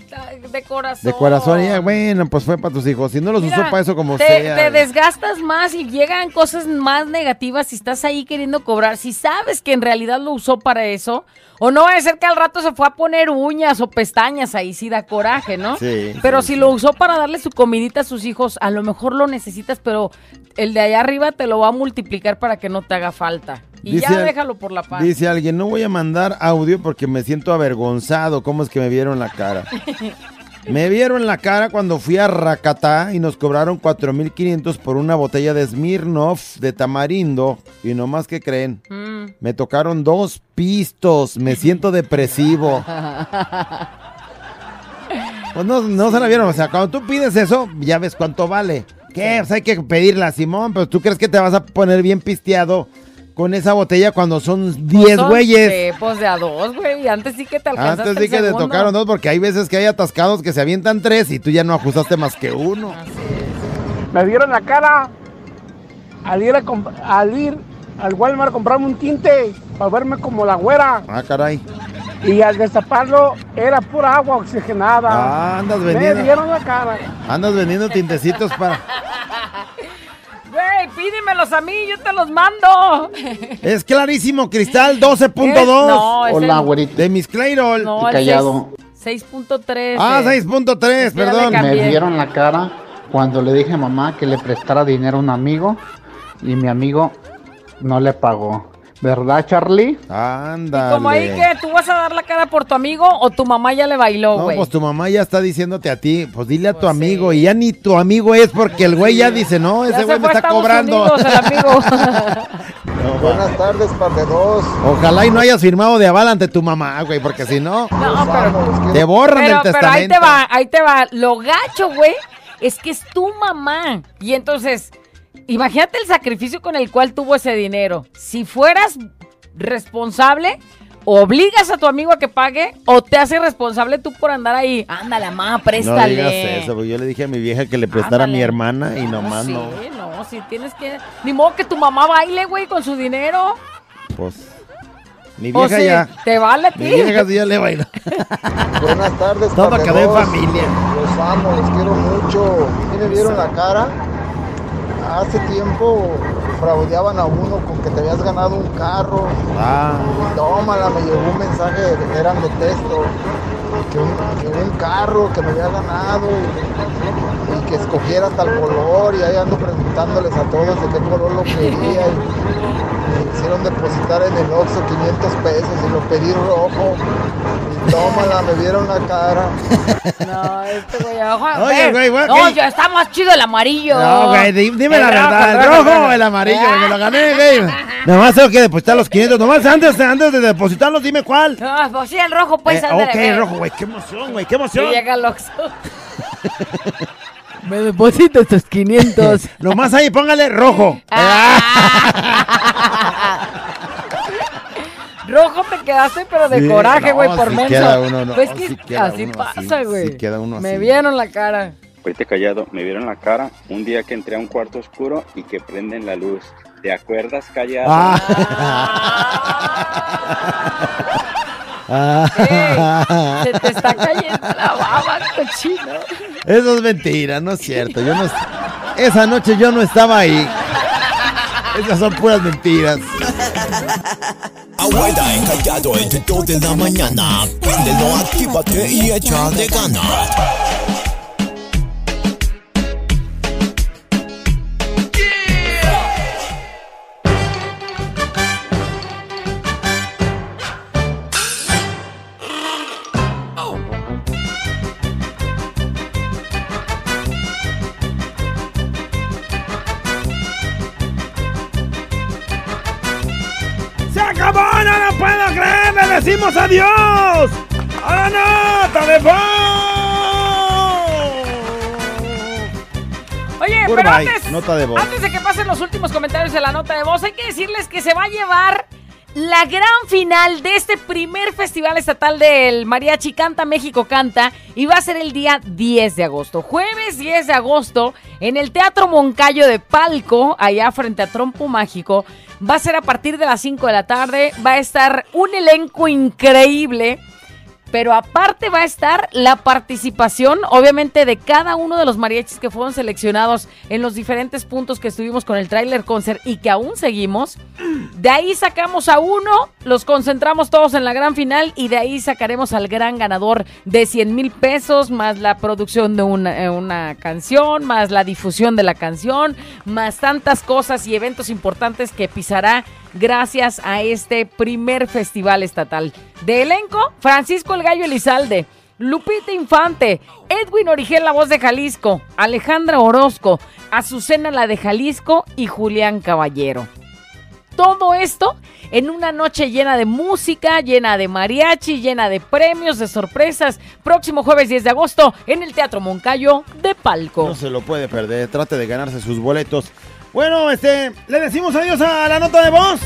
Speaker 4: De corazón.
Speaker 3: de corazón. Y bueno, pues fue para tus hijos. Si no los
Speaker 4: Mira,
Speaker 3: usó para eso como
Speaker 4: te,
Speaker 3: sea.
Speaker 4: te desgastas más y llegan cosas más negativas si estás ahí queriendo cobrar. Si sabes que en realidad lo usó para eso, o no va a ser que al rato se fue a poner uñas o pestañas, ahí sí da coraje, ¿no?
Speaker 3: Sí,
Speaker 4: Pero
Speaker 3: sí,
Speaker 4: si lo usó para darle su comidita a sus hijos, a lo mejor lo necesitas, pero el de allá arriba te lo va a multiplicar para que no te haga falta. Y
Speaker 3: Dice
Speaker 4: ya
Speaker 3: al-
Speaker 4: déjalo por la paz.
Speaker 3: Dice alguien, no voy a mandar audio porque me siento avergonzado. ¿Cómo es que me vieron la cara? <laughs> Me vieron la cara cuando fui a Rakatá y nos cobraron 4.500 por una botella de Smirnoff de tamarindo. Y nomás que creen,
Speaker 4: Mm.
Speaker 3: me tocaron dos pistos. Me siento depresivo. <laughs> Pues no, no se la vieron. O sea, cuando tú pides eso, ya ves cuánto vale. ¿Qué? Pues hay que pedirla, Simón. Pero tú crees que te vas a poner bien pisteado con esa botella cuando son 10
Speaker 4: Son,
Speaker 3: güeyes.
Speaker 4: pues de a dos, güey. y Antes sí que te alcanzaste
Speaker 3: Antes sí
Speaker 4: el
Speaker 3: que te tocaron dos, porque hay veces que hay atascados que se avientan tres y tú ya no ajustaste más que uno.
Speaker 28: Me vieron la cara al ir, a al ir al Walmart a comprarme un tinte para verme como la güera.
Speaker 3: Ah, caray.
Speaker 28: Y al destaparlo era pura agua oxigenada.
Speaker 3: Ah, andas
Speaker 28: Me
Speaker 3: vendiendo.
Speaker 28: vieron la cara.
Speaker 3: Andas vendiendo tintecitos para. <laughs>
Speaker 4: Güey, pídemelos a mí, yo te los mando. <laughs>
Speaker 3: Es clarísimo, Cristal 12.2.
Speaker 4: Es- no, es Hola, el-
Speaker 3: güerita. De Miss Clayrol.
Speaker 4: No,
Speaker 11: callado.
Speaker 4: seis- 6.3.
Speaker 3: Ah,
Speaker 4: eh.
Speaker 3: 6.3,
Speaker 4: Es que ya le
Speaker 3: perdón.
Speaker 11: Me vieron la cara cuando le dije a mamá que le prestara dinero a un amigo y mi amigo no le pagó. ¿Verdad, Charlie?
Speaker 3: Ándale.
Speaker 4: Como ahí que tú vas a dar la cara por tu amigo o tu mamá ya le bailó,
Speaker 3: No,
Speaker 4: güey.
Speaker 3: pues tu mamá ya está diciéndote a ti, pues dile a tu amigo, y ya ni tu amigo es porque el güey ya dice, no, ese
Speaker 4: se
Speaker 3: güey me está
Speaker 4: Estados
Speaker 3: cobrando.
Speaker 4: Unidos, el amigo. <laughs>
Speaker 29: Buenas tardes, par de dos.
Speaker 3: Ojalá y no hayas firmado de aval ante tu mamá, güey, porque si no, te borran
Speaker 4: pero,
Speaker 3: el
Speaker 4: pero
Speaker 3: testamento.
Speaker 4: ahí te va, ahí te va. Lo gacho, güey, es que es tu mamá. Y entonces, imagínate el sacrificio con el cual tuvo ese dinero. Si fueras responsable, obligas a tu amigo a que pague o te haces responsable tú por andar ahí. Ándale, mamá,
Speaker 3: No
Speaker 4: préstale.
Speaker 3: digas eso, porque yo le dije a mi vieja que le prestara a mi hermana y nomás
Speaker 4: sí,
Speaker 3: no.
Speaker 4: no, si tienes que... Ni modo que tu mamá baile, güey, con su dinero.
Speaker 3: Pues, mi
Speaker 4: O
Speaker 3: vieja
Speaker 4: sí,
Speaker 3: ya.
Speaker 4: Te vale a ti.
Speaker 3: Mi vieja sí ya le baila. <laughs>
Speaker 29: Buenas tardes,
Speaker 3: Todo quedó en familia.
Speaker 29: Los amo, los quiero mucho. ¿Y me vieron la cara? Hace tiempo fraudeaban a uno con que te habías ganado un carro.
Speaker 3: Ah.
Speaker 29: Tómala, me llegó un mensaje, eran de texto, que un, que un carro que me había ganado y, y que escogiera tal color y ahí ando preguntándoles a todos de qué color lo quería y me hicieron depositar en el Oxxo 500 pesos y lo pedí rojo y tómala, me vieron la cara. <laughs>
Speaker 4: No, este güey, ojo,
Speaker 3: Oye, güey, güey,
Speaker 4: No,
Speaker 3: ¿qué?
Speaker 4: ya está más chido el amarillo.
Speaker 3: No, güey, di- dime
Speaker 4: El
Speaker 3: la
Speaker 4: rojo,
Speaker 3: verdad.
Speaker 4: el
Speaker 3: ¿El
Speaker 4: rojo,
Speaker 3: rojo
Speaker 4: el
Speaker 3: o el amarillo? Me lo gané, güey. <laughs> Nomás tengo que depositar los 500. Nomás antes, antes de depositarlos, dime cuál.
Speaker 4: No, pues sí, el rojo, pues,
Speaker 3: Eh,
Speaker 4: ándale,
Speaker 3: ok,
Speaker 4: ve.
Speaker 3: rojo, güey. Qué emoción, güey. Qué emoción.
Speaker 4: Y llega el Oxxo. <laughs> Me deposito estos 500. <laughs>
Speaker 3: Nomás ahí, póngale rojo.
Speaker 4: Rojo te quedaste, pero de
Speaker 3: Sí,
Speaker 4: coraje,
Speaker 3: no,
Speaker 4: güey, por
Speaker 3: sí
Speaker 4: menso.
Speaker 3: queda uno, no,
Speaker 4: Pues que así
Speaker 3: uno
Speaker 4: pasa, güey.
Speaker 3: uno
Speaker 4: Me
Speaker 3: así.
Speaker 4: vieron la cara.
Speaker 30: Fuiste callado, me vieron la cara un día que entré a un cuarto oscuro y que prenden la luz. ¿Te acuerdas, callado?
Speaker 3: Ah.
Speaker 4: Se te está cayendo la baba, cochino.
Speaker 3: Eso es mentira, no es cierto. Yo no, es- esa noche yo no estaba ahí. Esas son puras mentiras.
Speaker 6: Abuela encallado entre 2 de la mañana. Préndelo, actívate y echa de ganas.
Speaker 3: Decimos adiós a la nota de voz.
Speaker 4: Oye,
Speaker 3: Goodbye,
Speaker 4: pero antes,
Speaker 3: nota de voz.
Speaker 4: antes de que pasen los últimos comentarios de la nota de voz, hay que decirles que se va a llevar la gran final de este primer festival estatal del Mariachi Canta México Canta y va a ser el día 10 de agosto. Jueves 10 de agosto en el Teatro Moncayo de Palco, allá frente a Trompo Mágico. Va a ser a partir de las 5 de la tarde. Va a estar un elenco increíble. Pero aparte va a estar la participación, obviamente, de cada uno de los mariachis que fueron seleccionados en los diferentes puntos que estuvimos con el trailer concert y que aún seguimos. De ahí sacamos a uno, los concentramos todos en la gran final y de ahí sacaremos al gran ganador de 100 mil pesos, más la producción de una, eh, una canción, más la difusión de la canción, más tantas cosas y eventos importantes que pisará gracias a este primer festival estatal. De elenco, Francisco el Gallo Elizalde, Lupita Infante, Edwin Origel, la voz de Jalisco, Alejandra Orozco, Azucena la de Jalisco y Julián Caballero. Todo esto en una noche llena de música, llena de mariachi, llena de premios, de sorpresas. Próximo jueves 10 de agosto en el Teatro Moncayo de Palco.
Speaker 3: No se lo puede perder, trate de ganarse sus boletos. Bueno, este, le decimos adiós a la nota de voz.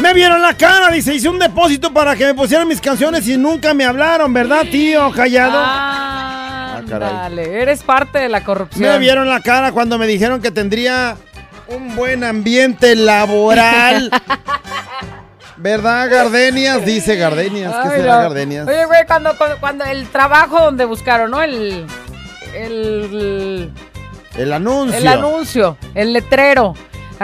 Speaker 3: Me vieron la cara, dice, hice un depósito para que me pusieran mis canciones y nunca me hablaron, ¿verdad, tío? Callado.
Speaker 4: Ah,
Speaker 3: caray.
Speaker 4: Dale, eres parte de la corrupción.
Speaker 3: Me vieron la cara cuando me dijeron que tendría un buen ambiente laboral. <laughs> ¿Verdad, Gardenias? Dice Gardenias. ¿Qué será
Speaker 4: no.
Speaker 3: Gardenias?
Speaker 4: Oye, güey, cuando, cuando, cuando el trabajo donde buscaron, ¿no? El, el,
Speaker 3: El anuncio.
Speaker 4: el anuncio, el letrero.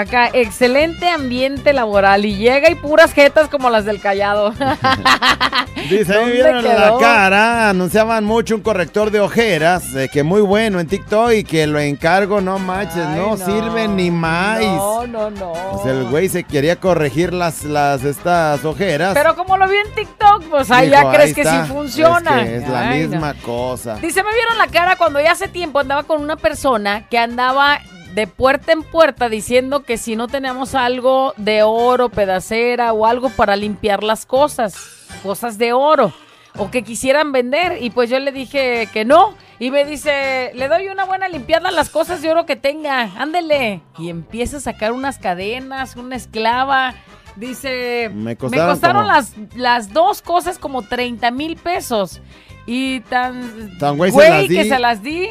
Speaker 4: Acá, excelente ambiente laboral. Y llega y puras jetas como las del callado. <laughs>
Speaker 3: Dice, me
Speaker 4: ¿Dónde
Speaker 3: vieron la cara, anunciaban mucho un corrector de ojeras, eh, que muy bueno en TikTok y que lo encargo, no manches, no, sirve ni más.
Speaker 4: No, no, no.
Speaker 3: Pues el güey se quería corregir las, las estas ojeras.
Speaker 4: Pero como lo vi en TikTok, pues ahí
Speaker 3: Dijo,
Speaker 4: ya crees
Speaker 3: "Ahí
Speaker 4: que sí funciona.
Speaker 3: Es, que es la
Speaker 4: no.
Speaker 3: misma cosa.
Speaker 4: Dice, me vieron la cara cuando ya hace tiempo andaba con una persona que andaba de puerta en puerta diciendo que si no teníamos algo de oro, pedacera o algo para limpiar las cosas, cosas de oro, o que quisieran vender. Y pues yo le dije que no. Y me dice, le doy una buena limpiada a las cosas de oro que tenga, ándele. Y empieza a sacar unas cadenas, una esclava. Dice,
Speaker 3: Me costaron como-
Speaker 4: las, las dos cosas como 30 mil pesos. Y tan,
Speaker 3: Tan güey se
Speaker 4: que
Speaker 3: di.
Speaker 4: se las di.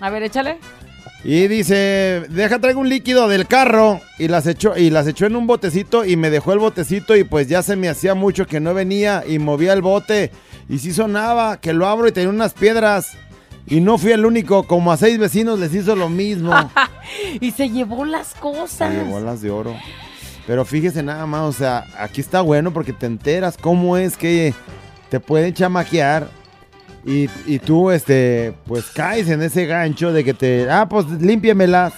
Speaker 4: A ver, échale.
Speaker 3: Y dice, deja traigo un líquido del carro y las echó y las echó en un botecito y me dejó el botecito y pues ya se me hacía mucho que no venía y movía el bote y sí sonaba que lo abro y tenía unas piedras y no fui el único, como a seis vecinos les hizo lo mismo. <laughs>
Speaker 4: y se llevó las cosas.
Speaker 3: Se llevó las de oro. Pero fíjese nada más, o sea, aquí está bueno porque te enteras cómo es que te pueden chamaquear y, y tú, este, pues caes en ese gancho de que te, ah, pues límpiamelas.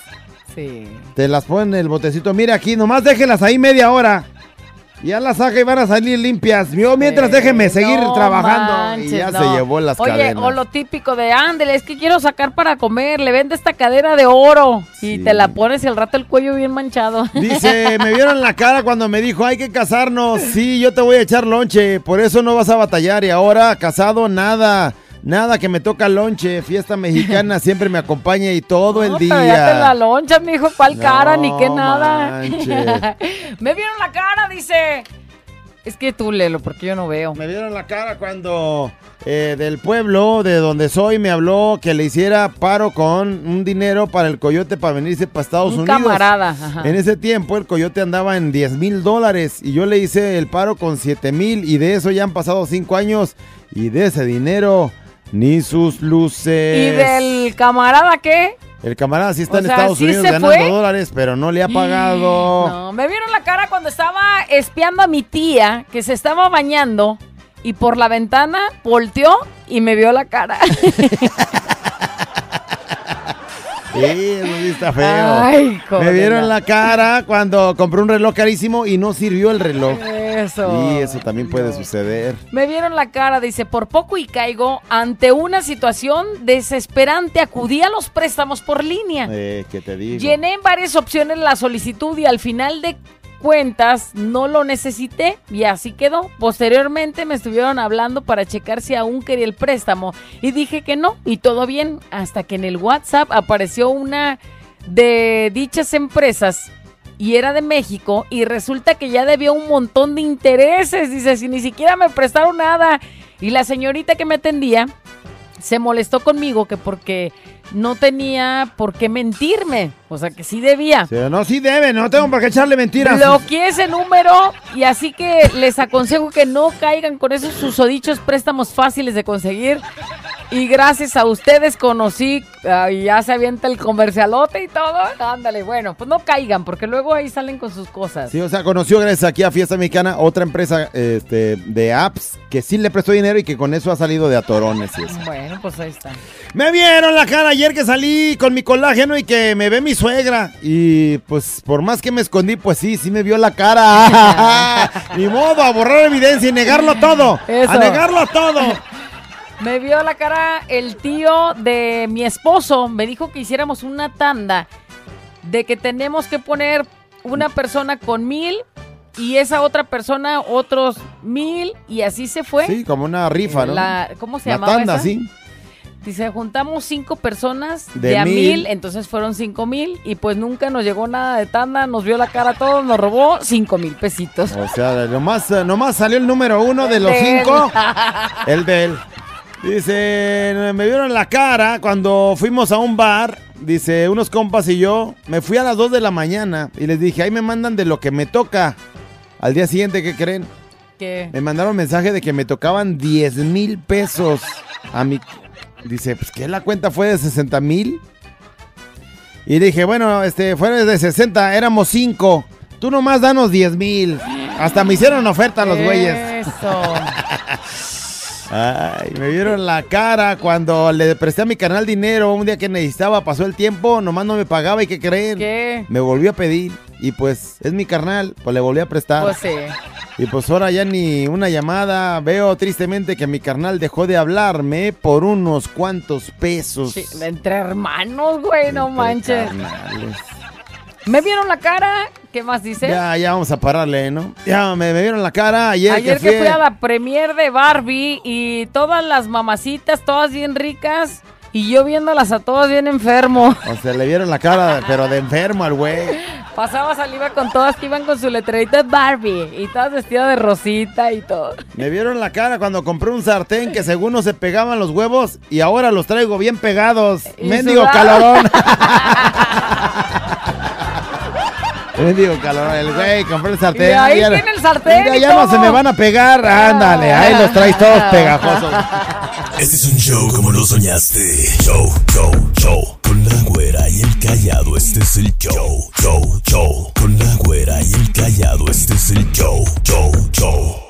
Speaker 4: Sí.
Speaker 3: Te las ponen en el botecito. Mira aquí, nomás déjenlas ahí media hora. Ya las saca y van a salir limpias. Yo mientras déjeme seguir
Speaker 4: No
Speaker 3: trabajando.
Speaker 4: manches,
Speaker 3: y ya
Speaker 4: no.
Speaker 3: se llevó las
Speaker 4: Oye,
Speaker 3: cadenas.
Speaker 4: o lo típico de, ándele, es que quiero sacar para comer, le vende esta cadena de oro. Y te la pones y al rato el cuello bien manchado. <laughs>
Speaker 3: Dice, me vieron la cara cuando me dijo, hay que casarnos. Sí, yo te voy a echar lonche, por eso no vas a batallar. Y ahora, casado, nada. Nada que me toca lonche. Fiesta mexicana <laughs> siempre me acompaña y todo el día.
Speaker 4: pero la loncha, mijo, cuál cara, ni qué nada. <laughs> Me vieron la cara, dice. Es que tú léelo, porque yo no veo.
Speaker 3: Me vieron la cara cuando eh, del pueblo de donde soy me habló que le hiciera paro con un dinero para el coyote para venirse para Estados
Speaker 4: Un
Speaker 3: Unidos.
Speaker 4: camarada, ajá.
Speaker 3: En ese tiempo el coyote andaba en 10 mil dólares y yo le hice el paro con 7 mil y de eso ya han pasado 5 años y de ese dinero ni sus luces.
Speaker 4: ¿Y del camarada qué?
Speaker 3: El camarada sí está
Speaker 4: O
Speaker 3: en
Speaker 4: sea,
Speaker 3: Estados
Speaker 4: ¿sí
Speaker 3: Unidos ganando
Speaker 4: fue?
Speaker 3: dólares, pero no le ha pagado.
Speaker 4: No, me vieron la cara cuando estaba espiando a mi tía, que se estaba bañando, y por la ventana volteó y me vio la cara. <laughs> <laughs>
Speaker 3: Sí, eso sí está feo.
Speaker 4: Ay,
Speaker 3: Me vieron la cara cuando compré un reloj carísimo y no sirvió el reloj.
Speaker 4: Eso.
Speaker 3: Y eso también puede suceder.
Speaker 4: Me vieron la cara, dice, por poco y caigo ante una situación desesperante. Acudí a los préstamos por línea.
Speaker 3: Eh, que te digo.
Speaker 4: Llené en varias opciones la solicitud y al final de cuentas no lo necesité y así quedó. Posteriormente me estuvieron hablando para checar si aún quería el préstamo y dije que no y todo bien hasta que en el WhatsApp apareció una de dichas empresas y era de México y resulta que ya debió un montón de intereses. Dice, si ni siquiera me prestaron nada. Y la señorita que me atendía se molestó conmigo que porque no tenía por qué mentirme. O sea, que sí debía.
Speaker 3: Sí, no, sí debe, no tengo por qué echarle mentiras.
Speaker 4: Bloqueé ese número y así que les aconsejo que no caigan con esos susodichos préstamos fáciles de conseguir. Y gracias a ustedes conocí, ah, y ya se avienta el comercialote y todo. Ándale, bueno, pues no caigan, porque luego ahí salen con sus cosas.
Speaker 3: Sí, o sea, conoció gracias aquí a Fiesta Mexicana otra empresa este, de apps que sí le prestó dinero y que con eso ha salido de atorones y eso.
Speaker 4: Bueno, pues ahí está.
Speaker 3: Me vieron la cara ayer que salí con mi colágeno y que me ve mi suegra. Y pues por más que me escondí, pues sí, sí me vio la cara. <laughs> <laughs> Ni modo, a borrar evidencia y negarlo todo.
Speaker 4: Eso.
Speaker 3: A negarlo todo. <laughs>
Speaker 4: Me vio la cara el tío de mi esposo. Me dijo que hiciéramos una tanda de que tenemos que poner una persona con mil y esa otra persona otros mil y así se fue.
Speaker 3: Sí, como una rifa, ¿no?
Speaker 4: La- ¿Cómo se
Speaker 3: La
Speaker 4: llamaba
Speaker 3: tanda,
Speaker 4: esa?
Speaker 3: sí.
Speaker 4: Dice, juntamos cinco personas
Speaker 3: De
Speaker 4: de, a
Speaker 3: mil.
Speaker 4: mil. entonces fueron cinco mil y pues nunca nos llegó nada de tanda, nos vio la cara a todos, nos robó cinco mil pesitos.
Speaker 3: O sea, nomás, nomás salió el número uno de los
Speaker 4: De él.
Speaker 3: cinco. El de él. Dice, me vieron la cara cuando fuimos a un bar. Dice, unos compas y yo, me fui a las 2 de la mañana y les dije, ahí me mandan de lo que me toca. Al día siguiente, ¿qué creen?
Speaker 4: ¿Qué?
Speaker 3: Me mandaron mensaje de que me tocaban 10 mil pesos a mi... Dice, pues que la cuenta fue de 60 mil. Y dije, bueno, este, fue de 60, éramos 5. Tú nomás danos 10 mil. Hasta me hicieron oferta los güeyes.
Speaker 4: Eso. <laughs>
Speaker 3: Ay, me vieron la cara cuando le presté a mi canal dinero un día que necesitaba, pasó el tiempo, nomás no me pagaba y ¿qué creen?
Speaker 4: ¿Qué?
Speaker 3: Me volvió a pedir y pues es mi carnal, pues le volví a prestar.
Speaker 4: Pues sí.
Speaker 3: Y pues ahora ya ni una llamada, veo tristemente que mi carnal dejó de hablarme por unos cuantos pesos.
Speaker 4: Sí, entre hermanos, güey, no manches.
Speaker 3: Carnales.
Speaker 4: ¿Me vieron la cara? ¿Qué más dice?
Speaker 3: Ya, ya vamos a pararle, ¿no? Ya me, me vieron la cara ayer,
Speaker 4: Ayer
Speaker 3: que
Speaker 4: que
Speaker 3: fui,
Speaker 4: fui a la premier de Barbie y todas las mamacitas, todas bien ricas, y yo viéndolas a todas bien enfermo.
Speaker 3: O sea, le vieron la cara, pero de enfermo al güey.
Speaker 4: Pasaba saliva con todas que iban con su letrerita de Barbie y todas vestidas de rosita y todo.
Speaker 3: Me vieron la cara cuando compré un sartén que según no se pegaban los huevos y ahora los traigo bien pegados.
Speaker 4: Y
Speaker 3: Mendigo
Speaker 4: sudado.
Speaker 3: calorón. <laughs> Mendigo calorón. El güey compró el sartén.
Speaker 4: Y ahí
Speaker 3: ya-
Speaker 4: tiene el sartén
Speaker 3: Ya,
Speaker 4: y
Speaker 3: ya no
Speaker 4: todo.
Speaker 3: se me van a pegar. Ándale, ahí los traes todos pegajosos.
Speaker 6: Este es un show como lo soñaste. Show, show, show. Con la güera y el callado, este es el show. Show, show. Con la güera y el callado, este es el show. Show, show.